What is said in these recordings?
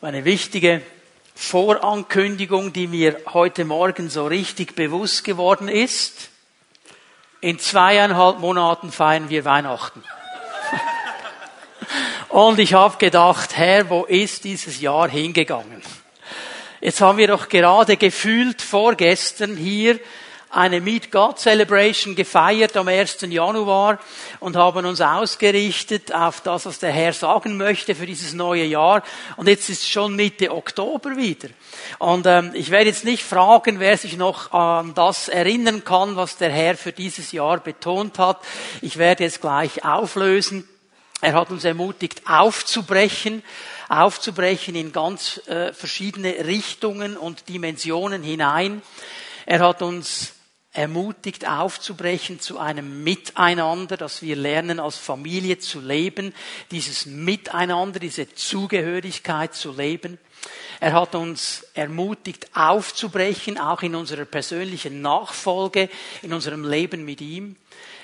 Eine wichtige Vorankündigung, die mir heute Morgen so richtig bewusst geworden ist. In zweieinhalb Monaten feiern wir Weihnachten. Und ich habe gedacht, Herr, wo ist dieses Jahr hingegangen? Jetzt haben wir doch gerade gefühlt vorgestern hier eine Meet God Celebration gefeiert am 1. Januar und haben uns ausgerichtet auf das, was der Herr sagen möchte für dieses neue Jahr. Und jetzt ist schon Mitte Oktober wieder. Und ähm, ich werde jetzt nicht fragen, wer sich noch an das erinnern kann, was der Herr für dieses Jahr betont hat. Ich werde es gleich auflösen. Er hat uns ermutigt, aufzubrechen, aufzubrechen in ganz äh, verschiedene Richtungen und Dimensionen hinein. Er hat uns ermutigt aufzubrechen zu einem Miteinander, dass wir lernen, als Familie zu leben, dieses Miteinander, diese Zugehörigkeit zu leben. Er hat uns ermutigt aufzubrechen, auch in unserer persönlichen Nachfolge, in unserem Leben mit ihm.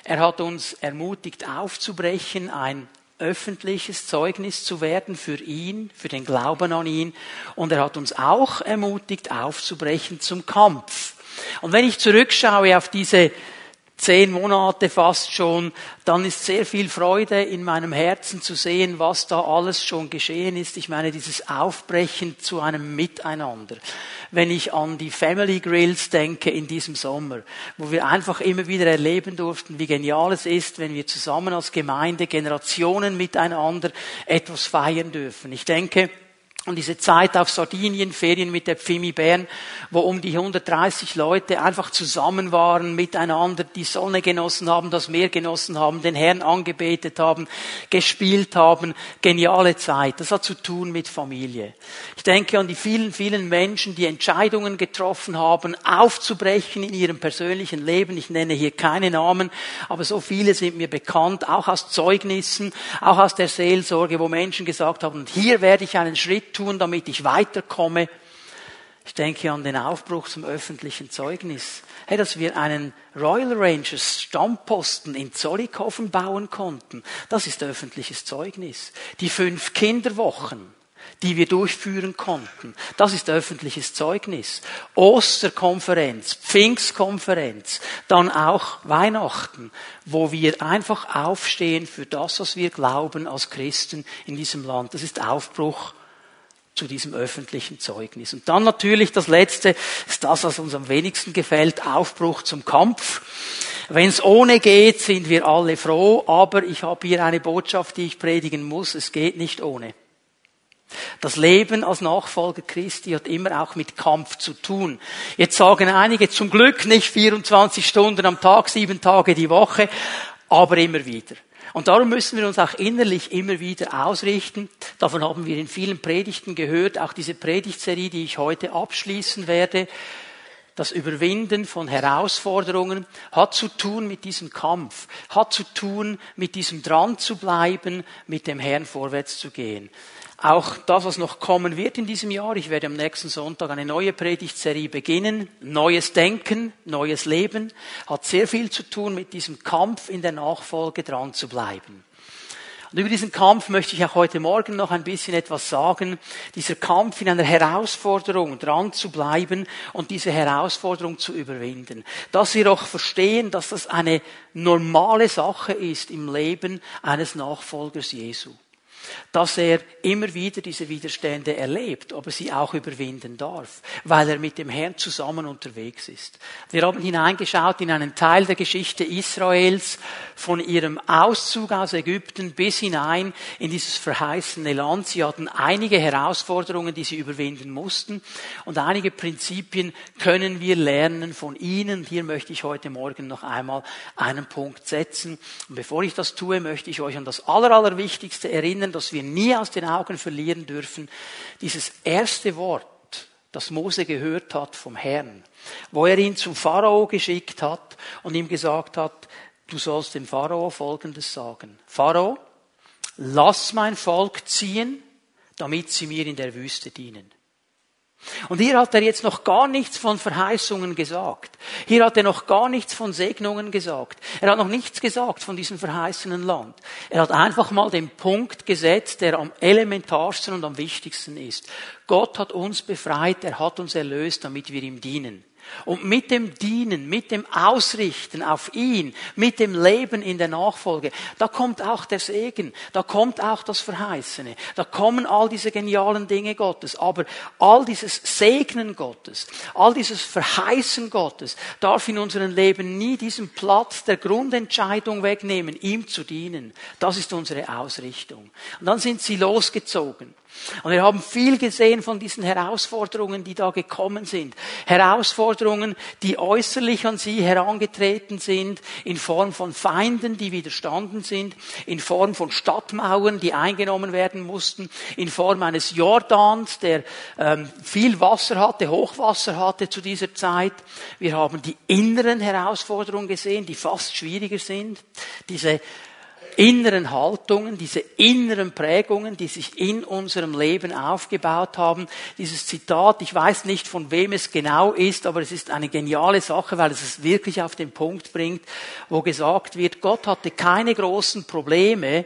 Er hat uns ermutigt aufzubrechen, ein öffentliches Zeugnis zu werden für ihn, für den Glauben an ihn. Und er hat uns auch ermutigt aufzubrechen zum Kampf und wenn ich zurückschaue auf diese zehn Monate fast schon, dann ist sehr viel Freude in meinem Herzen zu sehen, was da alles schon geschehen ist. Ich meine, dieses Aufbrechen zu einem Miteinander. Wenn ich an die Family Grills denke in diesem Sommer, wo wir einfach immer wieder erleben durften, wie genial es ist, wenn wir zusammen als Gemeinde Generationen miteinander etwas feiern dürfen. Ich denke, und diese Zeit auf Sardinien, Ferien mit der Pfimi Bern, wo um die 130 Leute einfach zusammen waren, miteinander die Sonne genossen haben, das Meer genossen haben, den Herrn angebetet haben, gespielt haben. Geniale Zeit. Das hat zu tun mit Familie. Ich denke an die vielen, vielen Menschen, die Entscheidungen getroffen haben, aufzubrechen in ihrem persönlichen Leben. Ich nenne hier keine Namen, aber so viele sind mir bekannt, auch aus Zeugnissen, auch aus der Seelsorge, wo Menschen gesagt haben, hier werde ich einen Schritt tun, damit ich weiterkomme. Ich denke an den Aufbruch zum öffentlichen Zeugnis. Hey, dass wir einen Royal Rangers Stammposten in Zollikofen bauen konnten, das ist öffentliches Zeugnis. Die fünf Kinderwochen, die wir durchführen konnten, das ist öffentliches Zeugnis. Osterkonferenz, Pfingstkonferenz, dann auch Weihnachten, wo wir einfach aufstehen für das, was wir glauben als Christen in diesem Land. Das ist Aufbruch zu diesem öffentlichen Zeugnis. Und dann natürlich das Letzte ist das, was uns am wenigsten gefällt, Aufbruch zum Kampf. Wenn es ohne geht, sind wir alle froh, aber ich habe hier eine Botschaft, die ich predigen muss, es geht nicht ohne. Das Leben als Nachfolger Christi hat immer auch mit Kampf zu tun. Jetzt sagen einige zum Glück nicht 24 Stunden am Tag, sieben Tage die Woche, aber immer wieder. Und darum müssen wir uns auch innerlich immer wieder ausrichten. Davon haben wir in vielen Predigten gehört, auch diese Predigtserie, die ich heute abschließen werde. Das Überwinden von Herausforderungen hat zu tun mit diesem Kampf, hat zu tun mit diesem dran zu bleiben, mit dem Herrn vorwärts zu gehen. Auch das, was noch kommen wird in diesem Jahr, ich werde am nächsten Sonntag eine neue Predigtserie beginnen. Neues Denken, neues Leben, hat sehr viel zu tun mit diesem Kampf in der Nachfolge dran zu bleiben. Und über diesen Kampf möchte ich auch heute Morgen noch ein bisschen etwas sagen. Dieser Kampf in einer Herausforderung dran zu bleiben und diese Herausforderung zu überwinden. Dass wir auch verstehen, dass das eine normale Sache ist im Leben eines Nachfolgers Jesu dass er immer wieder diese Widerstände erlebt, aber sie auch überwinden darf, weil er mit dem Herrn zusammen unterwegs ist. Wir haben hineingeschaut in einen Teil der Geschichte Israels von ihrem Auszug aus Ägypten bis hinein in dieses verheißene Land. Sie hatten einige Herausforderungen, die sie überwinden mussten und einige Prinzipien können wir lernen von ihnen. Hier möchte ich heute Morgen noch einmal einen Punkt setzen. Und bevor ich das tue, möchte ich euch an das Allerwichtigste erinnern, das wir nie aus den Augen verlieren dürfen, dieses erste Wort, das Mose gehört hat vom Herrn, wo er ihn zum Pharao geschickt hat und ihm gesagt hat, du sollst dem Pharao Folgendes sagen. Pharao, lass mein Volk ziehen, damit sie mir in der Wüste dienen. Und hier hat er jetzt noch gar nichts von Verheißungen gesagt. Hier hat er noch gar nichts von Segnungen gesagt. Er hat noch nichts gesagt von diesem verheißenen Land. Er hat einfach mal den Punkt gesetzt, der am elementarsten und am wichtigsten ist. Gott hat uns befreit, er hat uns erlöst, damit wir ihm dienen. Und mit dem Dienen, mit dem Ausrichten auf ihn, mit dem Leben in der Nachfolge, da kommt auch der Segen, da kommt auch das Verheißene, da kommen all diese genialen Dinge Gottes. Aber all dieses Segnen Gottes, all dieses Verheißen Gottes darf in unserem Leben nie diesen Platz der Grundentscheidung wegnehmen, ihm zu dienen. Das ist unsere Ausrichtung. Und dann sind sie losgezogen. Und wir haben viel gesehen von diesen Herausforderungen, die da gekommen sind. Herausforderungen, die äußerlich an sie herangetreten sind, in Form von Feinden, die widerstanden sind, in Form von Stadtmauern, die eingenommen werden mussten, in Form eines Jordans, der ähm, viel Wasser hatte, Hochwasser hatte zu dieser Zeit. Wir haben die inneren Herausforderungen gesehen, die fast schwieriger sind. Diese inneren Haltungen, diese inneren Prägungen, die sich in unserem Leben aufgebaut haben. Dieses Zitat, ich weiß nicht, von wem es genau ist, aber es ist eine geniale Sache, weil es es wirklich auf den Punkt bringt, wo gesagt wird, Gott hatte keine großen Probleme,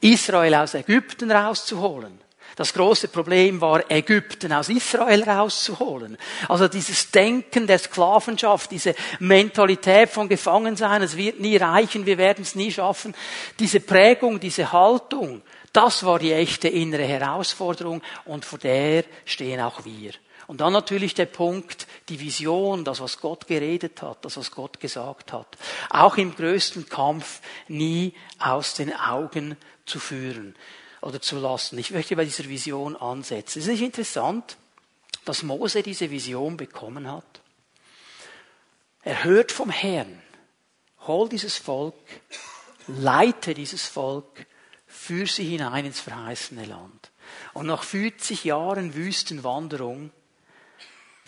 Israel aus Ägypten rauszuholen. Das große Problem war, Ägypten aus Israel rauszuholen. Also dieses Denken der Sklavenschaft, diese Mentalität von Gefangensein, es wird nie reichen, wir werden es nie schaffen. Diese Prägung, diese Haltung, das war die echte innere Herausforderung und vor der stehen auch wir. Und dann natürlich der Punkt, die Vision, das, was Gott geredet hat, das, was Gott gesagt hat. Auch im größten Kampf nie aus den Augen zu führen oder zu lassen. Ich möchte bei dieser Vision ansetzen. Es ist nicht interessant, dass Mose diese Vision bekommen hat. Er hört vom Herrn, hol dieses Volk, leite dieses Volk, führ sie hinein ins verheißene Land. Und nach 40 Jahren Wüstenwanderung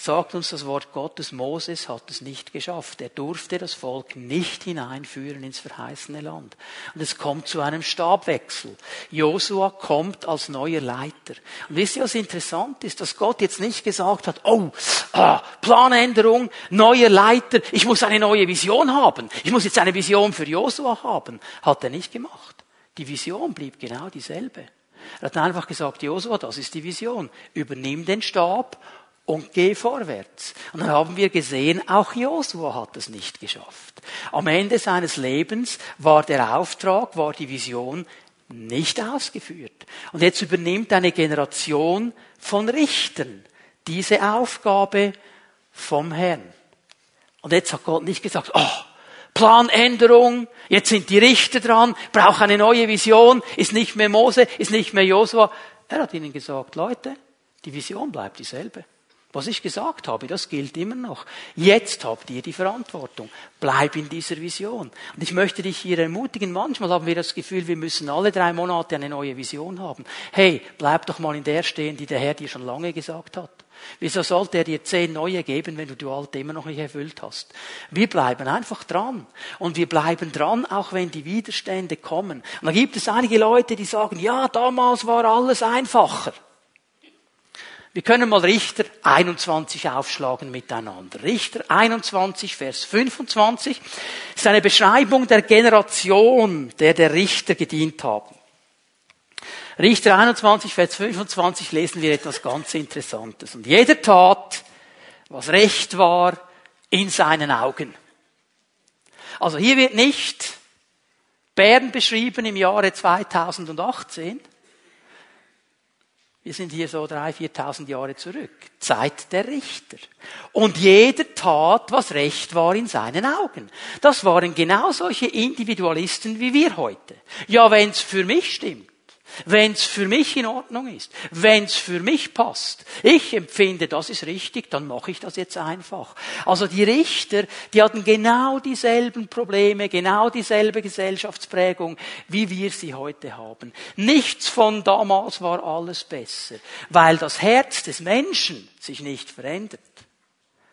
sagt uns das Wort Gottes, Moses hat es nicht geschafft. Er durfte das Volk nicht hineinführen ins verheißene Land. Und es kommt zu einem Stabwechsel. Josua kommt als neuer Leiter. Und wisst ihr, was interessant ist? Dass Gott jetzt nicht gesagt hat, oh, ah, Planänderung, neuer Leiter, ich muss eine neue Vision haben. Ich muss jetzt eine Vision für Josua haben. Hat er nicht gemacht. Die Vision blieb genau dieselbe. Er hat einfach gesagt, Josua, das ist die Vision. Übernimm den Stab und geh vorwärts. Und dann haben wir gesehen, auch Josua hat es nicht geschafft. Am Ende seines Lebens war der Auftrag, war die Vision nicht ausgeführt. Und jetzt übernimmt eine Generation von Richtern diese Aufgabe vom Herrn. Und jetzt hat Gott nicht gesagt, oh, Planänderung, jetzt sind die Richter dran, braucht eine neue Vision, ist nicht mehr Mose, ist nicht mehr Josua. Er hat ihnen gesagt, Leute, die Vision bleibt dieselbe. Was ich gesagt habe, das gilt immer noch. Jetzt habt ihr die Verantwortung. Bleib in dieser Vision. Und ich möchte dich hier ermutigen, manchmal haben wir das Gefühl, wir müssen alle drei Monate eine neue Vision haben. Hey, bleib doch mal in der stehen, die der Herr dir schon lange gesagt hat. Wieso sollte er dir zehn neue geben, wenn du die alte immer noch nicht erfüllt hast? Wir bleiben einfach dran. Und wir bleiben dran, auch wenn die Widerstände kommen. Und da gibt es einige Leute, die sagen, ja, damals war alles einfacher. Wir können mal Richter 21 aufschlagen miteinander. Richter 21, Vers 25 ist eine Beschreibung der Generation, der der Richter gedient haben. Richter 21, Vers 25 lesen wir etwas ganz Interessantes. Und jeder tat, was recht war, in seinen Augen. Also hier wird nicht Bern beschrieben im Jahre 2018, wir sind hier so drei, viertausend Jahre zurück. Zeit der Richter. Und jeder tat, was recht war in seinen Augen. Das waren genau solche Individualisten wie wir heute. Ja, wenn's für mich stimmt. Wenn es für mich in Ordnung ist, wenn es für mich passt, ich empfinde, das ist richtig, dann mache ich das jetzt einfach. Also die Richter, die hatten genau dieselben Probleme, genau dieselbe Gesellschaftsprägung, wie wir sie heute haben. Nichts von damals war alles besser, weil das Herz des Menschen sich nicht verändert.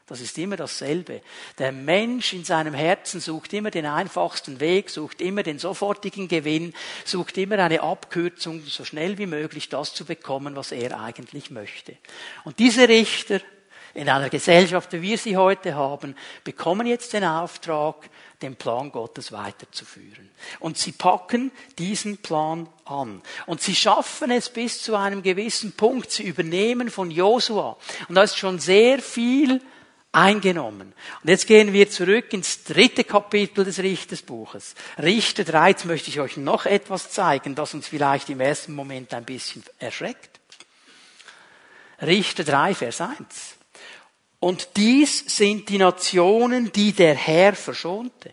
Das ist immer dasselbe. Der Mensch in seinem Herzen sucht immer den einfachsten Weg, sucht immer den sofortigen Gewinn, sucht immer eine Abkürzung, so schnell wie möglich das zu bekommen, was er eigentlich möchte. Und diese Richter in einer Gesellschaft, wie wir sie heute haben, bekommen jetzt den Auftrag, den Plan Gottes weiterzuführen. Und sie packen diesen Plan an. Und sie schaffen es bis zu einem gewissen Punkt. Sie übernehmen von Josua. Und da ist schon sehr viel eingenommen. Und jetzt gehen wir zurück ins dritte Kapitel des Richtersbuches. Richter 3, jetzt möchte ich euch noch etwas zeigen, das uns vielleicht im ersten Moment ein bisschen erschreckt. Richter 3, Vers 1. Und dies sind die Nationen, die der Herr verschonte,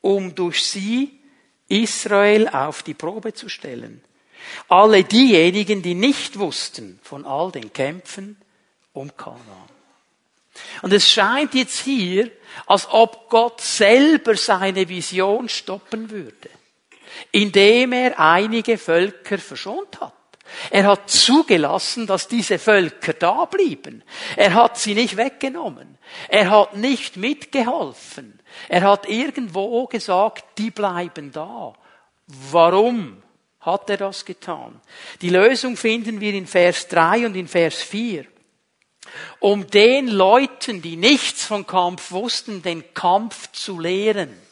um durch sie Israel auf die Probe zu stellen. Alle diejenigen, die nicht wussten von all den Kämpfen um Kanaan. Und es scheint jetzt hier, als ob Gott selber seine Vision stoppen würde, indem er einige Völker verschont hat. Er hat zugelassen, dass diese Völker da blieben. Er hat sie nicht weggenommen. Er hat nicht mitgeholfen. Er hat irgendwo gesagt, die bleiben da. Warum hat er das getan? Die Lösung finden wir in Vers 3 und in Vers 4 um den Leuten, die nichts vom Kampf wussten, den Kampf zu lehren.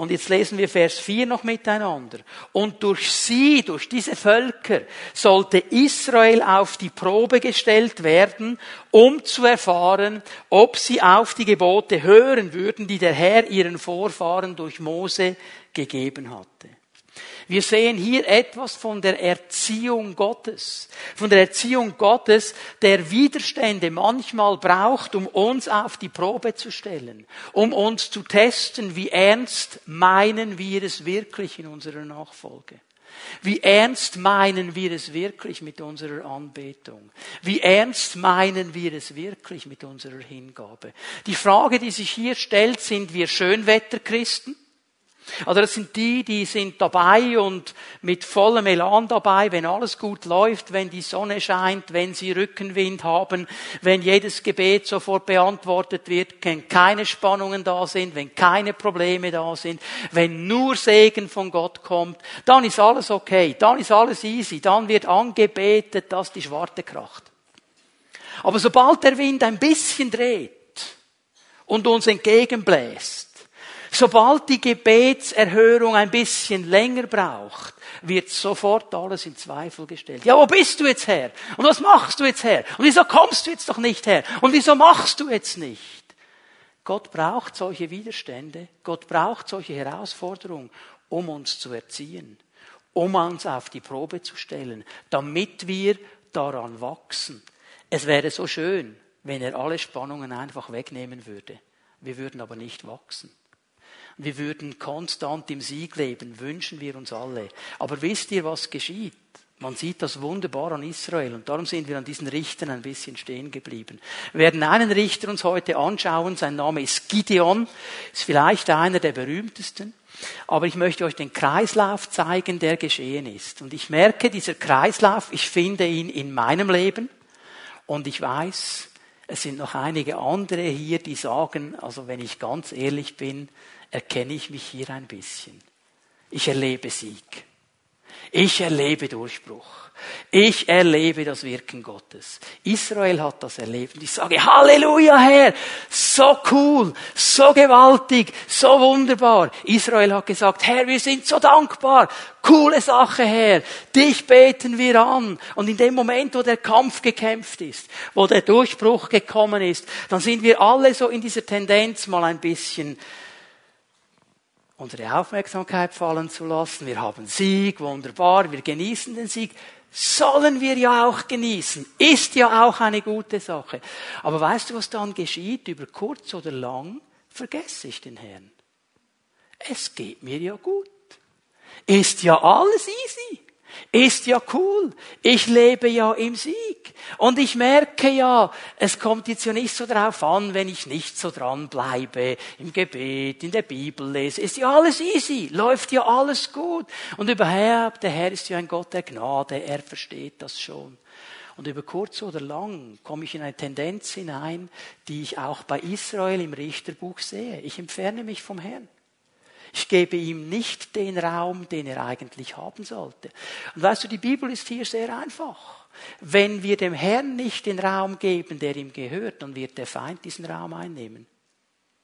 Und jetzt lesen wir Vers 4 noch miteinander. Und durch sie, durch diese Völker, sollte Israel auf die Probe gestellt werden, um zu erfahren, ob sie auf die Gebote hören würden, die der Herr ihren Vorfahren durch Mose gegeben hatte. Wir sehen hier etwas von der Erziehung Gottes. Von der Erziehung Gottes, der Widerstände manchmal braucht, um uns auf die Probe zu stellen. Um uns zu testen, wie ernst meinen wir es wirklich in unserer Nachfolge. Wie ernst meinen wir es wirklich mit unserer Anbetung? Wie ernst meinen wir es wirklich mit unserer Hingabe? Die Frage, die sich hier stellt, sind wir Schönwetterchristen? Also das sind die, die sind dabei und mit vollem Elan dabei, wenn alles gut läuft, wenn die Sonne scheint, wenn sie Rückenwind haben, wenn jedes Gebet sofort beantwortet wird, wenn keine Spannungen da sind, wenn keine Probleme da sind, wenn nur Segen von Gott kommt, dann ist alles okay, dann ist alles easy, dann wird angebetet, dass die Schwarte kracht. Aber sobald der Wind ein bisschen dreht und uns entgegenbläst, Sobald die Gebetserhörung ein bisschen länger braucht, wird sofort alles in Zweifel gestellt. Ja, wo bist du jetzt her? Und was machst du jetzt her? Und wieso kommst du jetzt doch nicht her? Und wieso machst du jetzt nicht? Gott braucht solche Widerstände, Gott braucht solche Herausforderungen, um uns zu erziehen, um uns auf die Probe zu stellen, damit wir daran wachsen. Es wäre so schön, wenn er alle Spannungen einfach wegnehmen würde. Wir würden aber nicht wachsen wir würden konstant im Sieg leben, wünschen wir uns alle. Aber wisst ihr, was geschieht? Man sieht das wunderbar an Israel und darum sind wir an diesen Richtern ein bisschen stehen geblieben. Wir werden einen Richter uns heute anschauen, sein Name ist Gideon, ist vielleicht einer der berühmtesten. Aber ich möchte euch den Kreislauf zeigen, der geschehen ist. Und ich merke, dieser Kreislauf, ich finde ihn in meinem Leben und ich weiß, es sind noch einige andere hier, die sagen, also wenn ich ganz ehrlich bin, erkenne ich mich hier ein bisschen. Ich erlebe Sieg. Ich erlebe Durchbruch. Ich erlebe das Wirken Gottes. Israel hat das erlebt. Und ich sage, Halleluja, Herr! So cool, so gewaltig, so wunderbar. Israel hat gesagt, Herr, wir sind so dankbar. Coole Sache, Herr. Dich beten wir an. Und in dem Moment, wo der Kampf gekämpft ist, wo der Durchbruch gekommen ist, dann sind wir alle so in dieser Tendenz mal ein bisschen unsere Aufmerksamkeit fallen zu lassen. Wir haben Sieg, wunderbar, wir genießen den Sieg. Sollen wir ja auch genießen. Ist ja auch eine gute Sache. Aber weißt du, was dann geschieht? Über kurz oder lang vergesse ich den Herrn. Es geht mir ja gut. Ist ja alles easy. Ist ja cool. Ich lebe ja im Sieg. Und ich merke ja, es kommt jetzt ja nicht so drauf an, wenn ich nicht so dran bleibe, im Gebet, in der Bibel lese. Ist ja alles easy. Läuft ja alles gut. Und überhaupt, der Herr ist ja ein Gott der Gnade. Er versteht das schon. Und über kurz oder lang komme ich in eine Tendenz hinein, die ich auch bei Israel im Richterbuch sehe. Ich entferne mich vom Herrn. Ich gebe ihm nicht den Raum, den er eigentlich haben sollte. Und weißt du, die Bibel ist hier sehr einfach. Wenn wir dem Herrn nicht den Raum geben, der ihm gehört, dann wird der Feind diesen Raum einnehmen.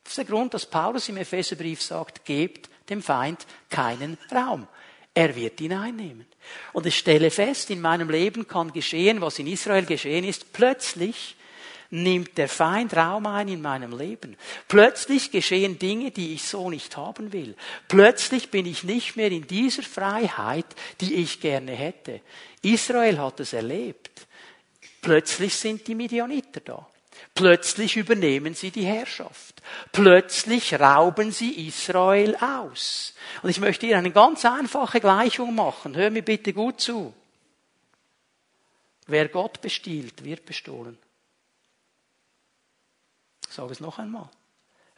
Das ist der Grund, dass Paulus im Epheserbrief sagt, gebt dem Feind keinen Raum. Er wird ihn einnehmen. Und ich stelle fest, in meinem Leben kann geschehen, was in Israel geschehen ist. Plötzlich nimmt der Feind Raum ein in meinem Leben. Plötzlich geschehen Dinge, die ich so nicht haben will. Plötzlich bin ich nicht mehr in dieser Freiheit, die ich gerne hätte. Israel hat es erlebt. Plötzlich sind die Midianiter da. Plötzlich übernehmen sie die Herrschaft. Plötzlich rauben sie Israel aus. Und ich möchte hier eine ganz einfache Gleichung machen. Hör mir bitte gut zu. Wer Gott bestiehlt, wird bestohlen. Ich sage es noch einmal.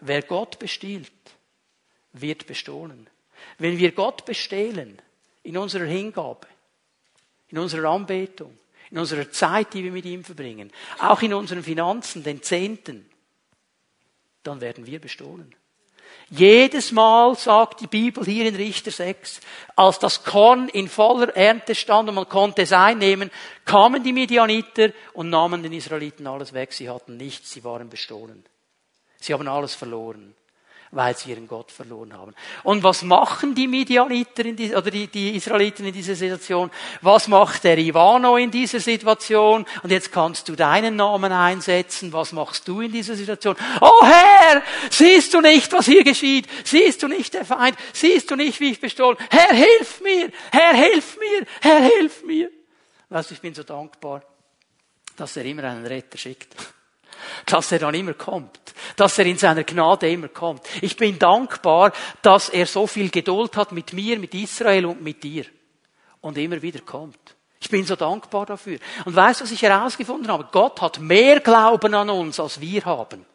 Wer Gott bestiehlt, wird bestohlen. Wenn wir Gott bestehlen in unserer Hingabe, in unserer Anbetung, in unserer Zeit, die wir mit ihm verbringen, auch in unseren Finanzen, den Zehnten, dann werden wir bestohlen. Jedes Mal sagt die Bibel hier in Richter 6, als das Korn in voller Ernte stand und man konnte es einnehmen, kamen die Midianiter und nahmen den Israeliten alles weg. Sie hatten nichts, sie waren bestohlen. Sie haben alles verloren weil sie ihren Gott verloren haben. Und was machen die Midianiter in die, oder die, die Israeliten in dieser Situation? Was macht der Ivano in dieser Situation? Und jetzt kannst du deinen Namen einsetzen. Was machst du in dieser Situation? Oh Herr, siehst du nicht, was hier geschieht? Siehst du nicht der Feind? Siehst du nicht, wie ich bestohlen? Herr, hilf mir! Herr, hilf mir! Herr, hilf mir! Weißt du, ich bin so dankbar, dass er immer einen Retter schickt dass er dann immer kommt, dass er in seiner Gnade immer kommt. Ich bin dankbar, dass er so viel Geduld hat mit mir, mit Israel und mit dir und immer wieder kommt. Ich bin so dankbar dafür. Und weißt du, was ich herausgefunden habe? Gott hat mehr Glauben an uns, als wir haben.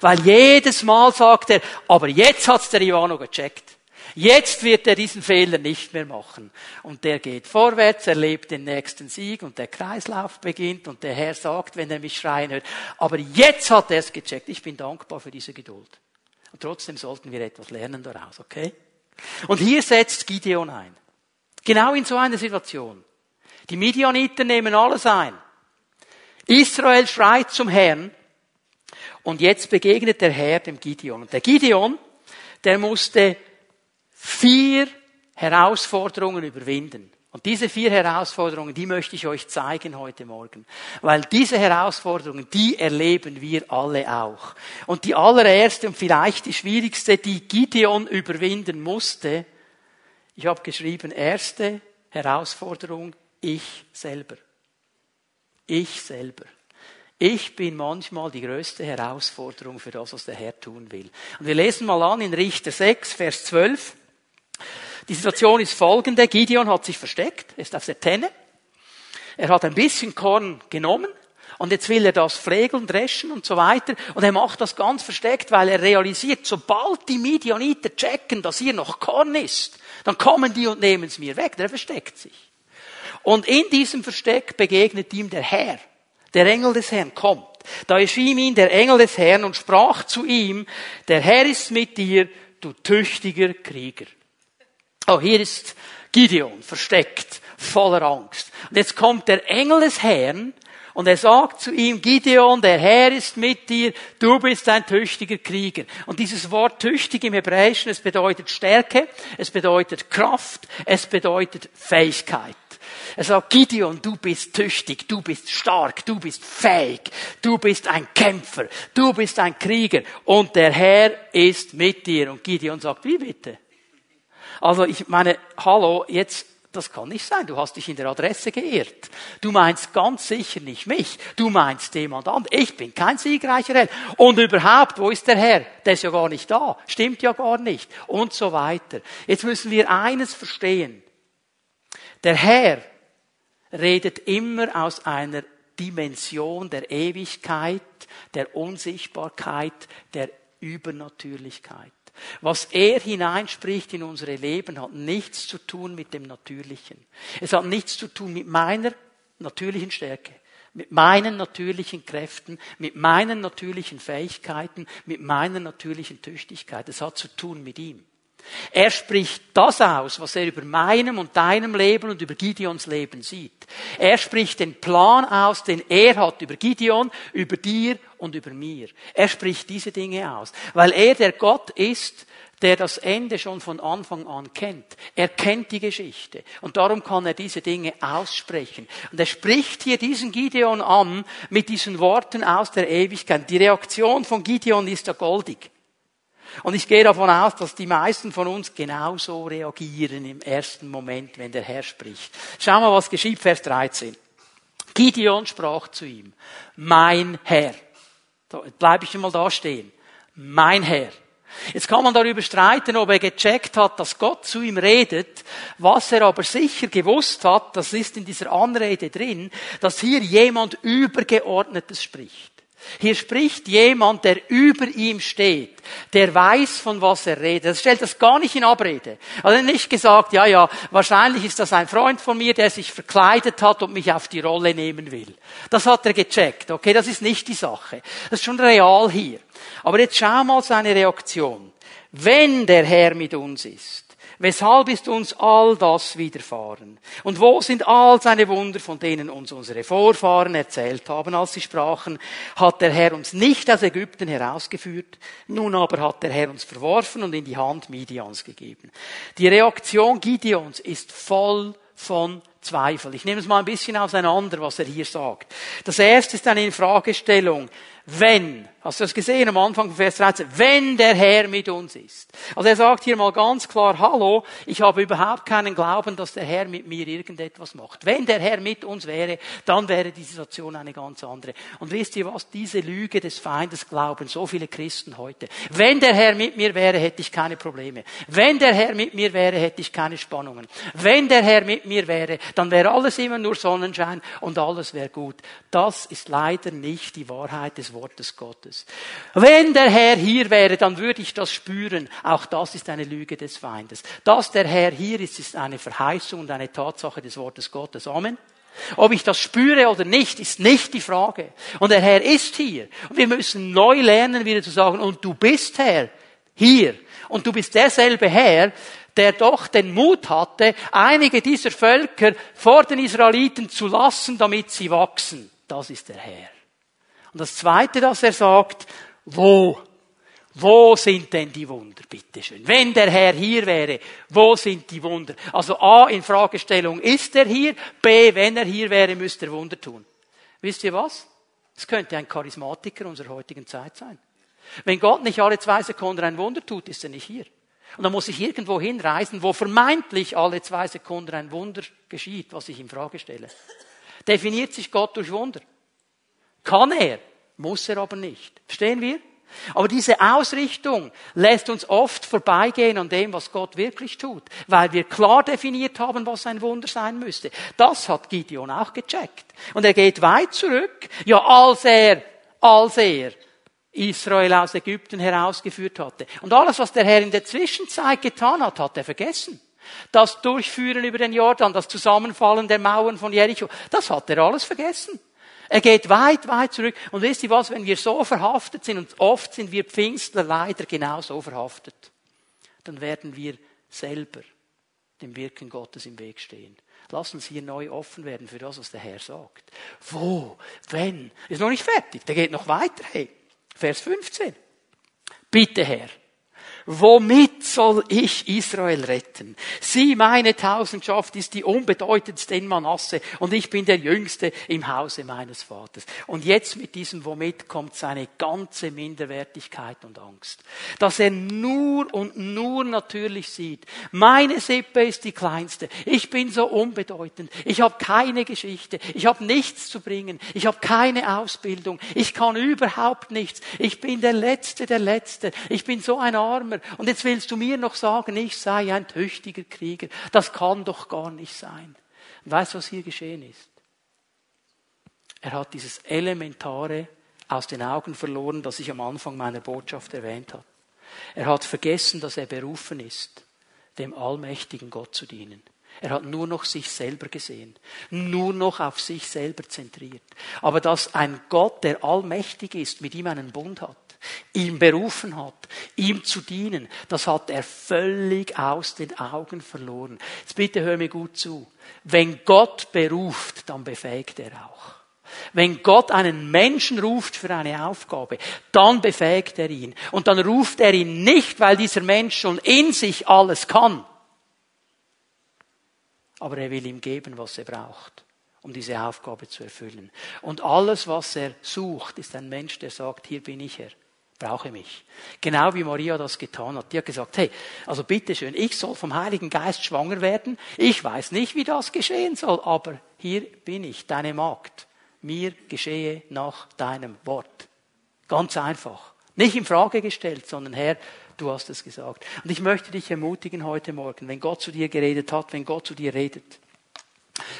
Weil jedes Mal sagt er, aber jetzt hat's der Ivano gecheckt. Jetzt wird er diesen Fehler nicht mehr machen. Und der geht vorwärts, erlebt den nächsten Sieg und der Kreislauf beginnt und der Herr sagt, wenn er mich schreien hört, aber jetzt hat er es gecheckt. Ich bin dankbar für diese Geduld. Und trotzdem sollten wir etwas lernen daraus, okay? Und hier setzt Gideon ein. Genau in so einer Situation. Die Midianiter nehmen alles ein. Israel schreit zum Herrn. Und jetzt begegnet der Herr dem Gideon. Und der Gideon, der musste vier Herausforderungen überwinden. Und diese vier Herausforderungen, die möchte ich euch zeigen heute Morgen. Weil diese Herausforderungen, die erleben wir alle auch. Und die allererste und vielleicht die schwierigste, die Gideon überwinden musste, ich habe geschrieben, erste Herausforderung, ich selber. Ich selber. Ich bin manchmal die größte Herausforderung für das, was der Herr tun will. Und wir lesen mal an in Richter 6, Vers 12. Die Situation ist folgende. Gideon hat sich versteckt, ist auf der Tenne. Er hat ein bisschen Korn genommen und jetzt will er das pflegeln, dreschen und so weiter. Und er macht das ganz versteckt, weil er realisiert, sobald die Midianiter checken, dass hier noch Korn ist, dann kommen die und nehmen es mir weg. Der versteckt sich. Und in diesem Versteck begegnet ihm der Herr. Der Engel des Herrn kommt. Da erschien ihm der Engel des Herrn und sprach zu ihm, der Herr ist mit dir, du tüchtiger Krieger. Oh, hier ist Gideon versteckt, voller Angst. Und jetzt kommt der Engel des Herrn und er sagt zu ihm, Gideon, der Herr ist mit dir, du bist ein tüchtiger Krieger. Und dieses Wort tüchtig im Hebräischen, es bedeutet Stärke, es bedeutet Kraft, es bedeutet Fähigkeit. Er sagt, Gideon, du bist tüchtig, du bist stark, du bist fähig, du bist ein Kämpfer, du bist ein Krieger und der Herr ist mit dir. Und Gideon sagt, wie bitte? Also ich meine, hallo, jetzt, das kann nicht sein. Du hast dich in der Adresse geirrt. Du meinst ganz sicher nicht mich. Du meinst jemand anderen. Ich bin kein siegreicher Held. Und überhaupt, wo ist der Herr? Der ist ja gar nicht da. Stimmt ja gar nicht. Und so weiter. Jetzt müssen wir eines verstehen. Der Herr redet immer aus einer Dimension der Ewigkeit, der Unsichtbarkeit, der Übernatürlichkeit. Was er hineinspricht in unsere Leben, hat nichts zu tun mit dem Natürlichen. Es hat nichts zu tun mit meiner natürlichen Stärke, Mit meinen natürlichen Kräften, mit meinen natürlichen Fähigkeiten, mit meiner natürlichen Tüchtigkeit. Es hat zu tun mit ihm. Er spricht das aus, was er über meinem und deinem Leben und über Gideons Leben sieht. Er spricht den Plan aus, den er hat über Gideon, über dir und über mir. Er spricht diese Dinge aus, weil er der Gott ist, der das Ende schon von Anfang an kennt. Er kennt die Geschichte und darum kann er diese Dinge aussprechen. Und er spricht hier diesen Gideon an mit diesen Worten aus der Ewigkeit. Die Reaktion von Gideon ist ja goldig. Und ich gehe davon aus, dass die meisten von uns genauso reagieren im ersten Moment, wenn der Herr spricht. Schau mal, was geschieht, Vers 13. Gideon sprach zu ihm, mein Herr. Da bleibe ich mal da stehen. Mein Herr. Jetzt kann man darüber streiten, ob er gecheckt hat, dass Gott zu ihm redet. Was er aber sicher gewusst hat, das ist in dieser Anrede drin, dass hier jemand Übergeordnetes spricht. Hier spricht jemand, der über ihm steht, der weiß, von was er redet. Er stellt das gar nicht in Abrede. Hat nicht gesagt, ja, ja, wahrscheinlich ist das ein Freund von mir, der sich verkleidet hat und mich auf die Rolle nehmen will. Das hat er gecheckt. Okay, das ist nicht die Sache. Das ist schon real hier. Aber jetzt schau mal seine Reaktion. Wenn der Herr mit uns ist, Weshalb ist uns all das widerfahren? Und wo sind all seine Wunder, von denen uns unsere Vorfahren erzählt haben, als sie sprachen, hat der Herr uns nicht aus Ägypten herausgeführt, nun aber hat der Herr uns verworfen und in die Hand Midians gegeben. Die Reaktion Gideons ist voll von Zweifel. Ich nehme es mal ein bisschen auseinander, was er hier sagt. Das erste ist eine Infragestellung wenn, hast du das gesehen am Anfang von Vers 13, wenn der Herr mit uns ist. Also er sagt hier mal ganz klar, hallo, ich habe überhaupt keinen Glauben, dass der Herr mit mir irgendetwas macht. Wenn der Herr mit uns wäre, dann wäre die Situation eine ganz andere. Und wisst ihr was, diese Lüge des Feindes glauben so viele Christen heute. Wenn der Herr mit mir wäre, hätte ich keine Probleme. Wenn der Herr mit mir wäre, hätte ich keine Spannungen. Wenn der Herr mit mir wäre, dann wäre alles immer nur Sonnenschein und alles wäre gut. Das ist leider nicht die Wahrheit des Wortes Gottes. Wenn der Herr hier wäre, dann würde ich das spüren. Auch das ist eine Lüge des Feindes. Dass der Herr hier ist, ist eine Verheißung und eine Tatsache des Wortes Gottes. Amen. Ob ich das spüre oder nicht, ist nicht die Frage. Und der Herr ist hier. Und wir müssen neu lernen, wieder zu sagen, und du bist Herr hier. Und du bist derselbe Herr, der doch den Mut hatte, einige dieser Völker vor den Israeliten zu lassen, damit sie wachsen. Das ist der Herr. Und das Zweite, das er sagt, wo? Wo sind denn die Wunder, bitteschön? Wenn der Herr hier wäre, wo sind die Wunder? Also A, in Fragestellung, ist er hier? B, wenn er hier wäre, müsste er Wunder tun. Wisst ihr was? Es könnte ein Charismatiker unserer heutigen Zeit sein. Wenn Gott nicht alle zwei Sekunden ein Wunder tut, ist er nicht hier. Und dann muss ich irgendwo hinreisen, wo vermeintlich alle zwei Sekunden ein Wunder geschieht, was ich in Frage stelle. Definiert sich Gott durch Wunder? Kann er, muss er aber nicht. Verstehen wir? Aber diese Ausrichtung lässt uns oft vorbeigehen an dem, was Gott wirklich tut, weil wir klar definiert haben, was ein Wunder sein müsste. Das hat Gideon auch gecheckt. Und er geht weit zurück. Ja, als er, als er Israel aus Ägypten herausgeführt hatte. Und alles, was der Herr in der Zwischenzeit getan hat, hat er vergessen. Das Durchführen über den Jordan, das Zusammenfallen der Mauern von Jericho, das hat er alles vergessen. Er geht weit, weit zurück. Und wisst ihr was, wenn wir so verhaftet sind, und oft sind wir Pfingstler leider genau so verhaftet, dann werden wir selber dem Wirken Gottes im Weg stehen. Lass uns hier neu offen werden für das, was der Herr sagt. Wo? Wenn? Ist noch nicht fertig. Der geht noch weiter. Hey, Vers 15. Bitte Herr, Womit soll ich Israel retten? Sie, meine Tausendschaft, ist die unbedeutendste in Manasse und ich bin der Jüngste im Hause meines Vaters. Und jetzt mit diesem Womit kommt seine ganze Minderwertigkeit und Angst. Dass er nur und nur natürlich sieht. Meine Sippe ist die kleinste. Ich bin so unbedeutend. Ich habe keine Geschichte. Ich habe nichts zu bringen. Ich habe keine Ausbildung. Ich kann überhaupt nichts. Ich bin der Letzte, der Letzte. Ich bin so ein Armer. Und jetzt willst du mir noch sagen, ich sei ein tüchtiger Krieger. Das kann doch gar nicht sein. Und weißt du, was hier geschehen ist? Er hat dieses Elementare aus den Augen verloren, das ich am Anfang meiner Botschaft erwähnt habe. Er hat vergessen, dass er berufen ist, dem allmächtigen Gott zu dienen. Er hat nur noch sich selber gesehen, nur noch auf sich selber zentriert. Aber dass ein Gott, der allmächtig ist, mit ihm einen Bund hat, ihn berufen hat, ihm zu dienen, das hat er völlig aus den Augen verloren. Jetzt bitte hör mir gut zu. Wenn Gott beruft, dann befähigt er auch. Wenn Gott einen Menschen ruft für eine Aufgabe, dann befähigt er ihn. Und dann ruft er ihn nicht, weil dieser Mensch schon in sich alles kann. Aber er will ihm geben, was er braucht, um diese Aufgabe zu erfüllen. Und alles, was er sucht, ist ein Mensch, der sagt, hier bin ich Herr brauche mich. Genau wie Maria das getan hat. Die hat gesagt, hey, also bitteschön, ich soll vom Heiligen Geist schwanger werden. Ich weiß nicht, wie das geschehen soll, aber hier bin ich, deine Magd. Mir geschehe nach deinem Wort. Ganz einfach. Nicht in Frage gestellt, sondern Herr, du hast es gesagt. Und ich möchte dich ermutigen heute Morgen, wenn Gott zu dir geredet hat, wenn Gott zu dir redet,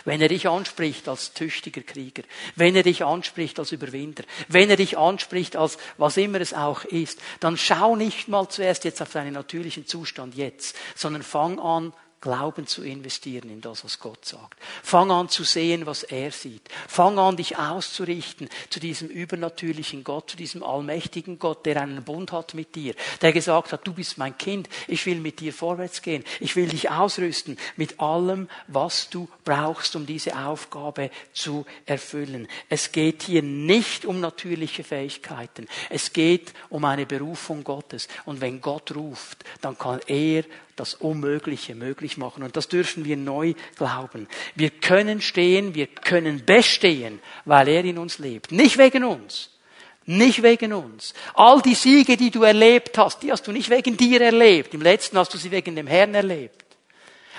wenn er dich anspricht als tüchtiger Krieger, wenn er dich anspricht als Überwinder, wenn er dich anspricht als was immer es auch ist, dann schau nicht mal zuerst jetzt auf deinen natürlichen Zustand jetzt, sondern fang an, Glauben zu investieren in das, was Gott sagt. Fang an zu sehen, was er sieht. Fang an, dich auszurichten zu diesem übernatürlichen Gott, zu diesem allmächtigen Gott, der einen Bund hat mit dir, der gesagt hat, du bist mein Kind, ich will mit dir vorwärts gehen, ich will dich ausrüsten mit allem, was du brauchst, um diese Aufgabe zu erfüllen. Es geht hier nicht um natürliche Fähigkeiten, es geht um eine Berufung Gottes. Und wenn Gott ruft, dann kann er das Unmögliche möglich machen. Und das dürfen wir neu glauben. Wir können stehen, wir können bestehen, weil er in uns lebt. Nicht wegen uns. Nicht wegen uns. All die Siege, die du erlebt hast, die hast du nicht wegen dir erlebt. Im letzten hast du sie wegen dem Herrn erlebt.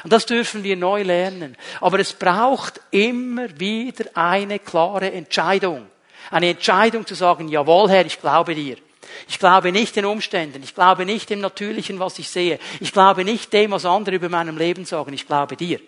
Und das dürfen wir neu lernen. Aber es braucht immer wieder eine klare Entscheidung. Eine Entscheidung zu sagen, jawohl Herr, ich glaube dir. Ich glaube nicht den Umständen. Ich glaube nicht dem Natürlichen, was ich sehe. Ich glaube nicht dem, was andere über meinem Leben sagen. Ich glaube dir.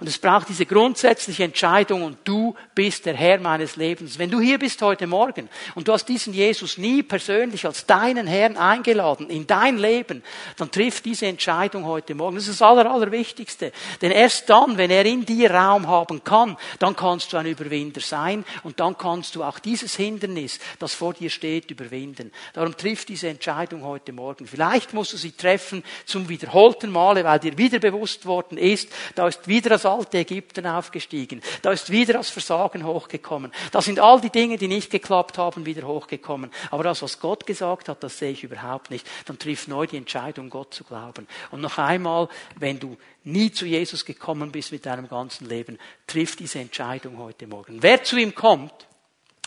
Und es braucht diese grundsätzliche Entscheidung und du bist der Herr meines Lebens. Wenn du hier bist heute Morgen und du hast diesen Jesus nie persönlich als deinen Herrn eingeladen in dein Leben, dann trifft diese Entscheidung heute Morgen. Das ist das Aller, Allerwichtigste. Denn erst dann, wenn er in dir Raum haben kann, dann kannst du ein Überwinder sein und dann kannst du auch dieses Hindernis, das vor dir steht, überwinden. Darum trifft diese Entscheidung heute Morgen. Vielleicht musst du sie treffen zum wiederholten Male, weil dir wieder bewusst worden ist, da ist wieder das alte Ägypten aufgestiegen. Da ist wieder das Versagen hochgekommen. Da sind all die Dinge, die nicht geklappt haben, wieder hochgekommen. Aber das, was Gott gesagt hat, das sehe ich überhaupt nicht. Dann triff neu die Entscheidung, Gott zu glauben. Und noch einmal, wenn du nie zu Jesus gekommen bist mit deinem ganzen Leben, triff diese Entscheidung heute Morgen. Wer zu ihm kommt,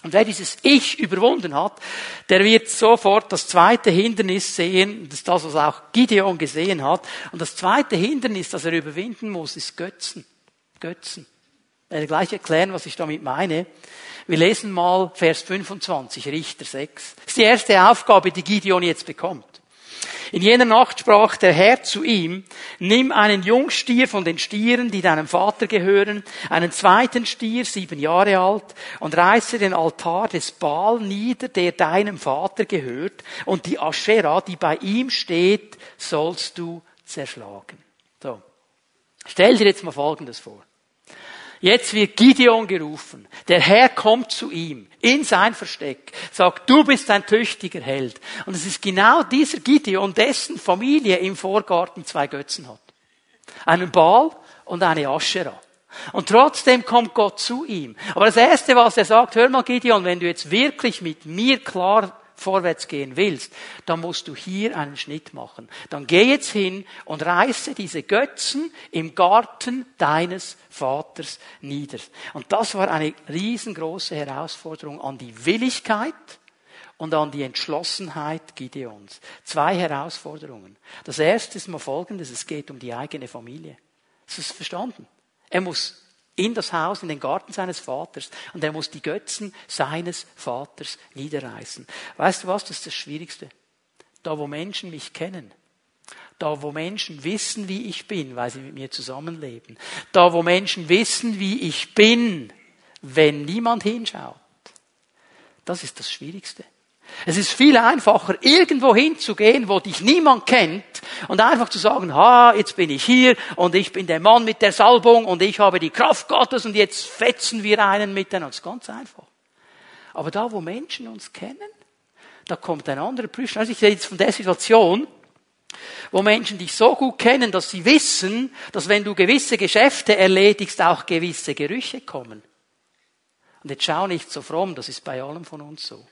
und wer dieses Ich überwunden hat, der wird sofort das zweite Hindernis sehen, das ist das, was auch Gideon gesehen hat. Und das zweite Hindernis, das er überwinden muss, ist Götzen. Götzen. Ich werde gleich erklären, was ich damit meine. Wir lesen mal Vers 25, Richter 6. Das ist die erste Aufgabe, die Gideon jetzt bekommt. In jener Nacht sprach der Herr zu ihm, nimm einen Jungstier von den Stieren, die deinem Vater gehören, einen zweiten Stier, sieben Jahre alt, und reiße den Altar des Baal nieder, der deinem Vater gehört, und die Aschera, die bei ihm steht, sollst du zerschlagen. So. Stell dir jetzt mal Folgendes vor. Jetzt wird Gideon gerufen. Der Herr kommt zu ihm in sein Versteck, sagt, du bist ein tüchtiger Held. Und es ist genau dieser Gideon, dessen Familie im Vorgarten zwei Götzen hat. Einen Baal und eine Aschera. Und trotzdem kommt Gott zu ihm. Aber das Erste, was er sagt, hör mal Gideon, wenn du jetzt wirklich mit mir klar vorwärts gehen willst, dann musst du hier einen Schnitt machen. Dann geh jetzt hin und reiße diese Götzen im Garten deines Vaters nieder. Und das war eine riesengroße Herausforderung an die Willigkeit und an die Entschlossenheit Gideons. Zwei Herausforderungen. Das erste ist mal folgendes, es geht um die eigene Familie. Hast du es verstanden? Er muss in das Haus, in den Garten seines Vaters und er muss die Götzen seines Vaters niederreißen. Weißt du was, das ist das Schwierigste. Da, wo Menschen mich kennen, da, wo Menschen wissen, wie ich bin, weil sie mit mir zusammenleben, da, wo Menschen wissen, wie ich bin, wenn niemand hinschaut, das ist das Schwierigste. Es ist viel einfacher, irgendwo hinzugehen, wo dich niemand kennt und einfach zu sagen, ha, jetzt bin ich hier und ich bin der Mann mit der Salbung und ich habe die Kraft Gottes und jetzt fetzen wir einen miteinander. Das ist ganz einfach. Aber da, wo Menschen uns kennen, da kommt ein anderer Prüfung. Also ich rede jetzt von der Situation, wo Menschen dich so gut kennen, dass sie wissen, dass wenn du gewisse Geschäfte erledigst, auch gewisse Gerüche kommen. Und jetzt schau nicht so fromm, das ist bei allem von uns so.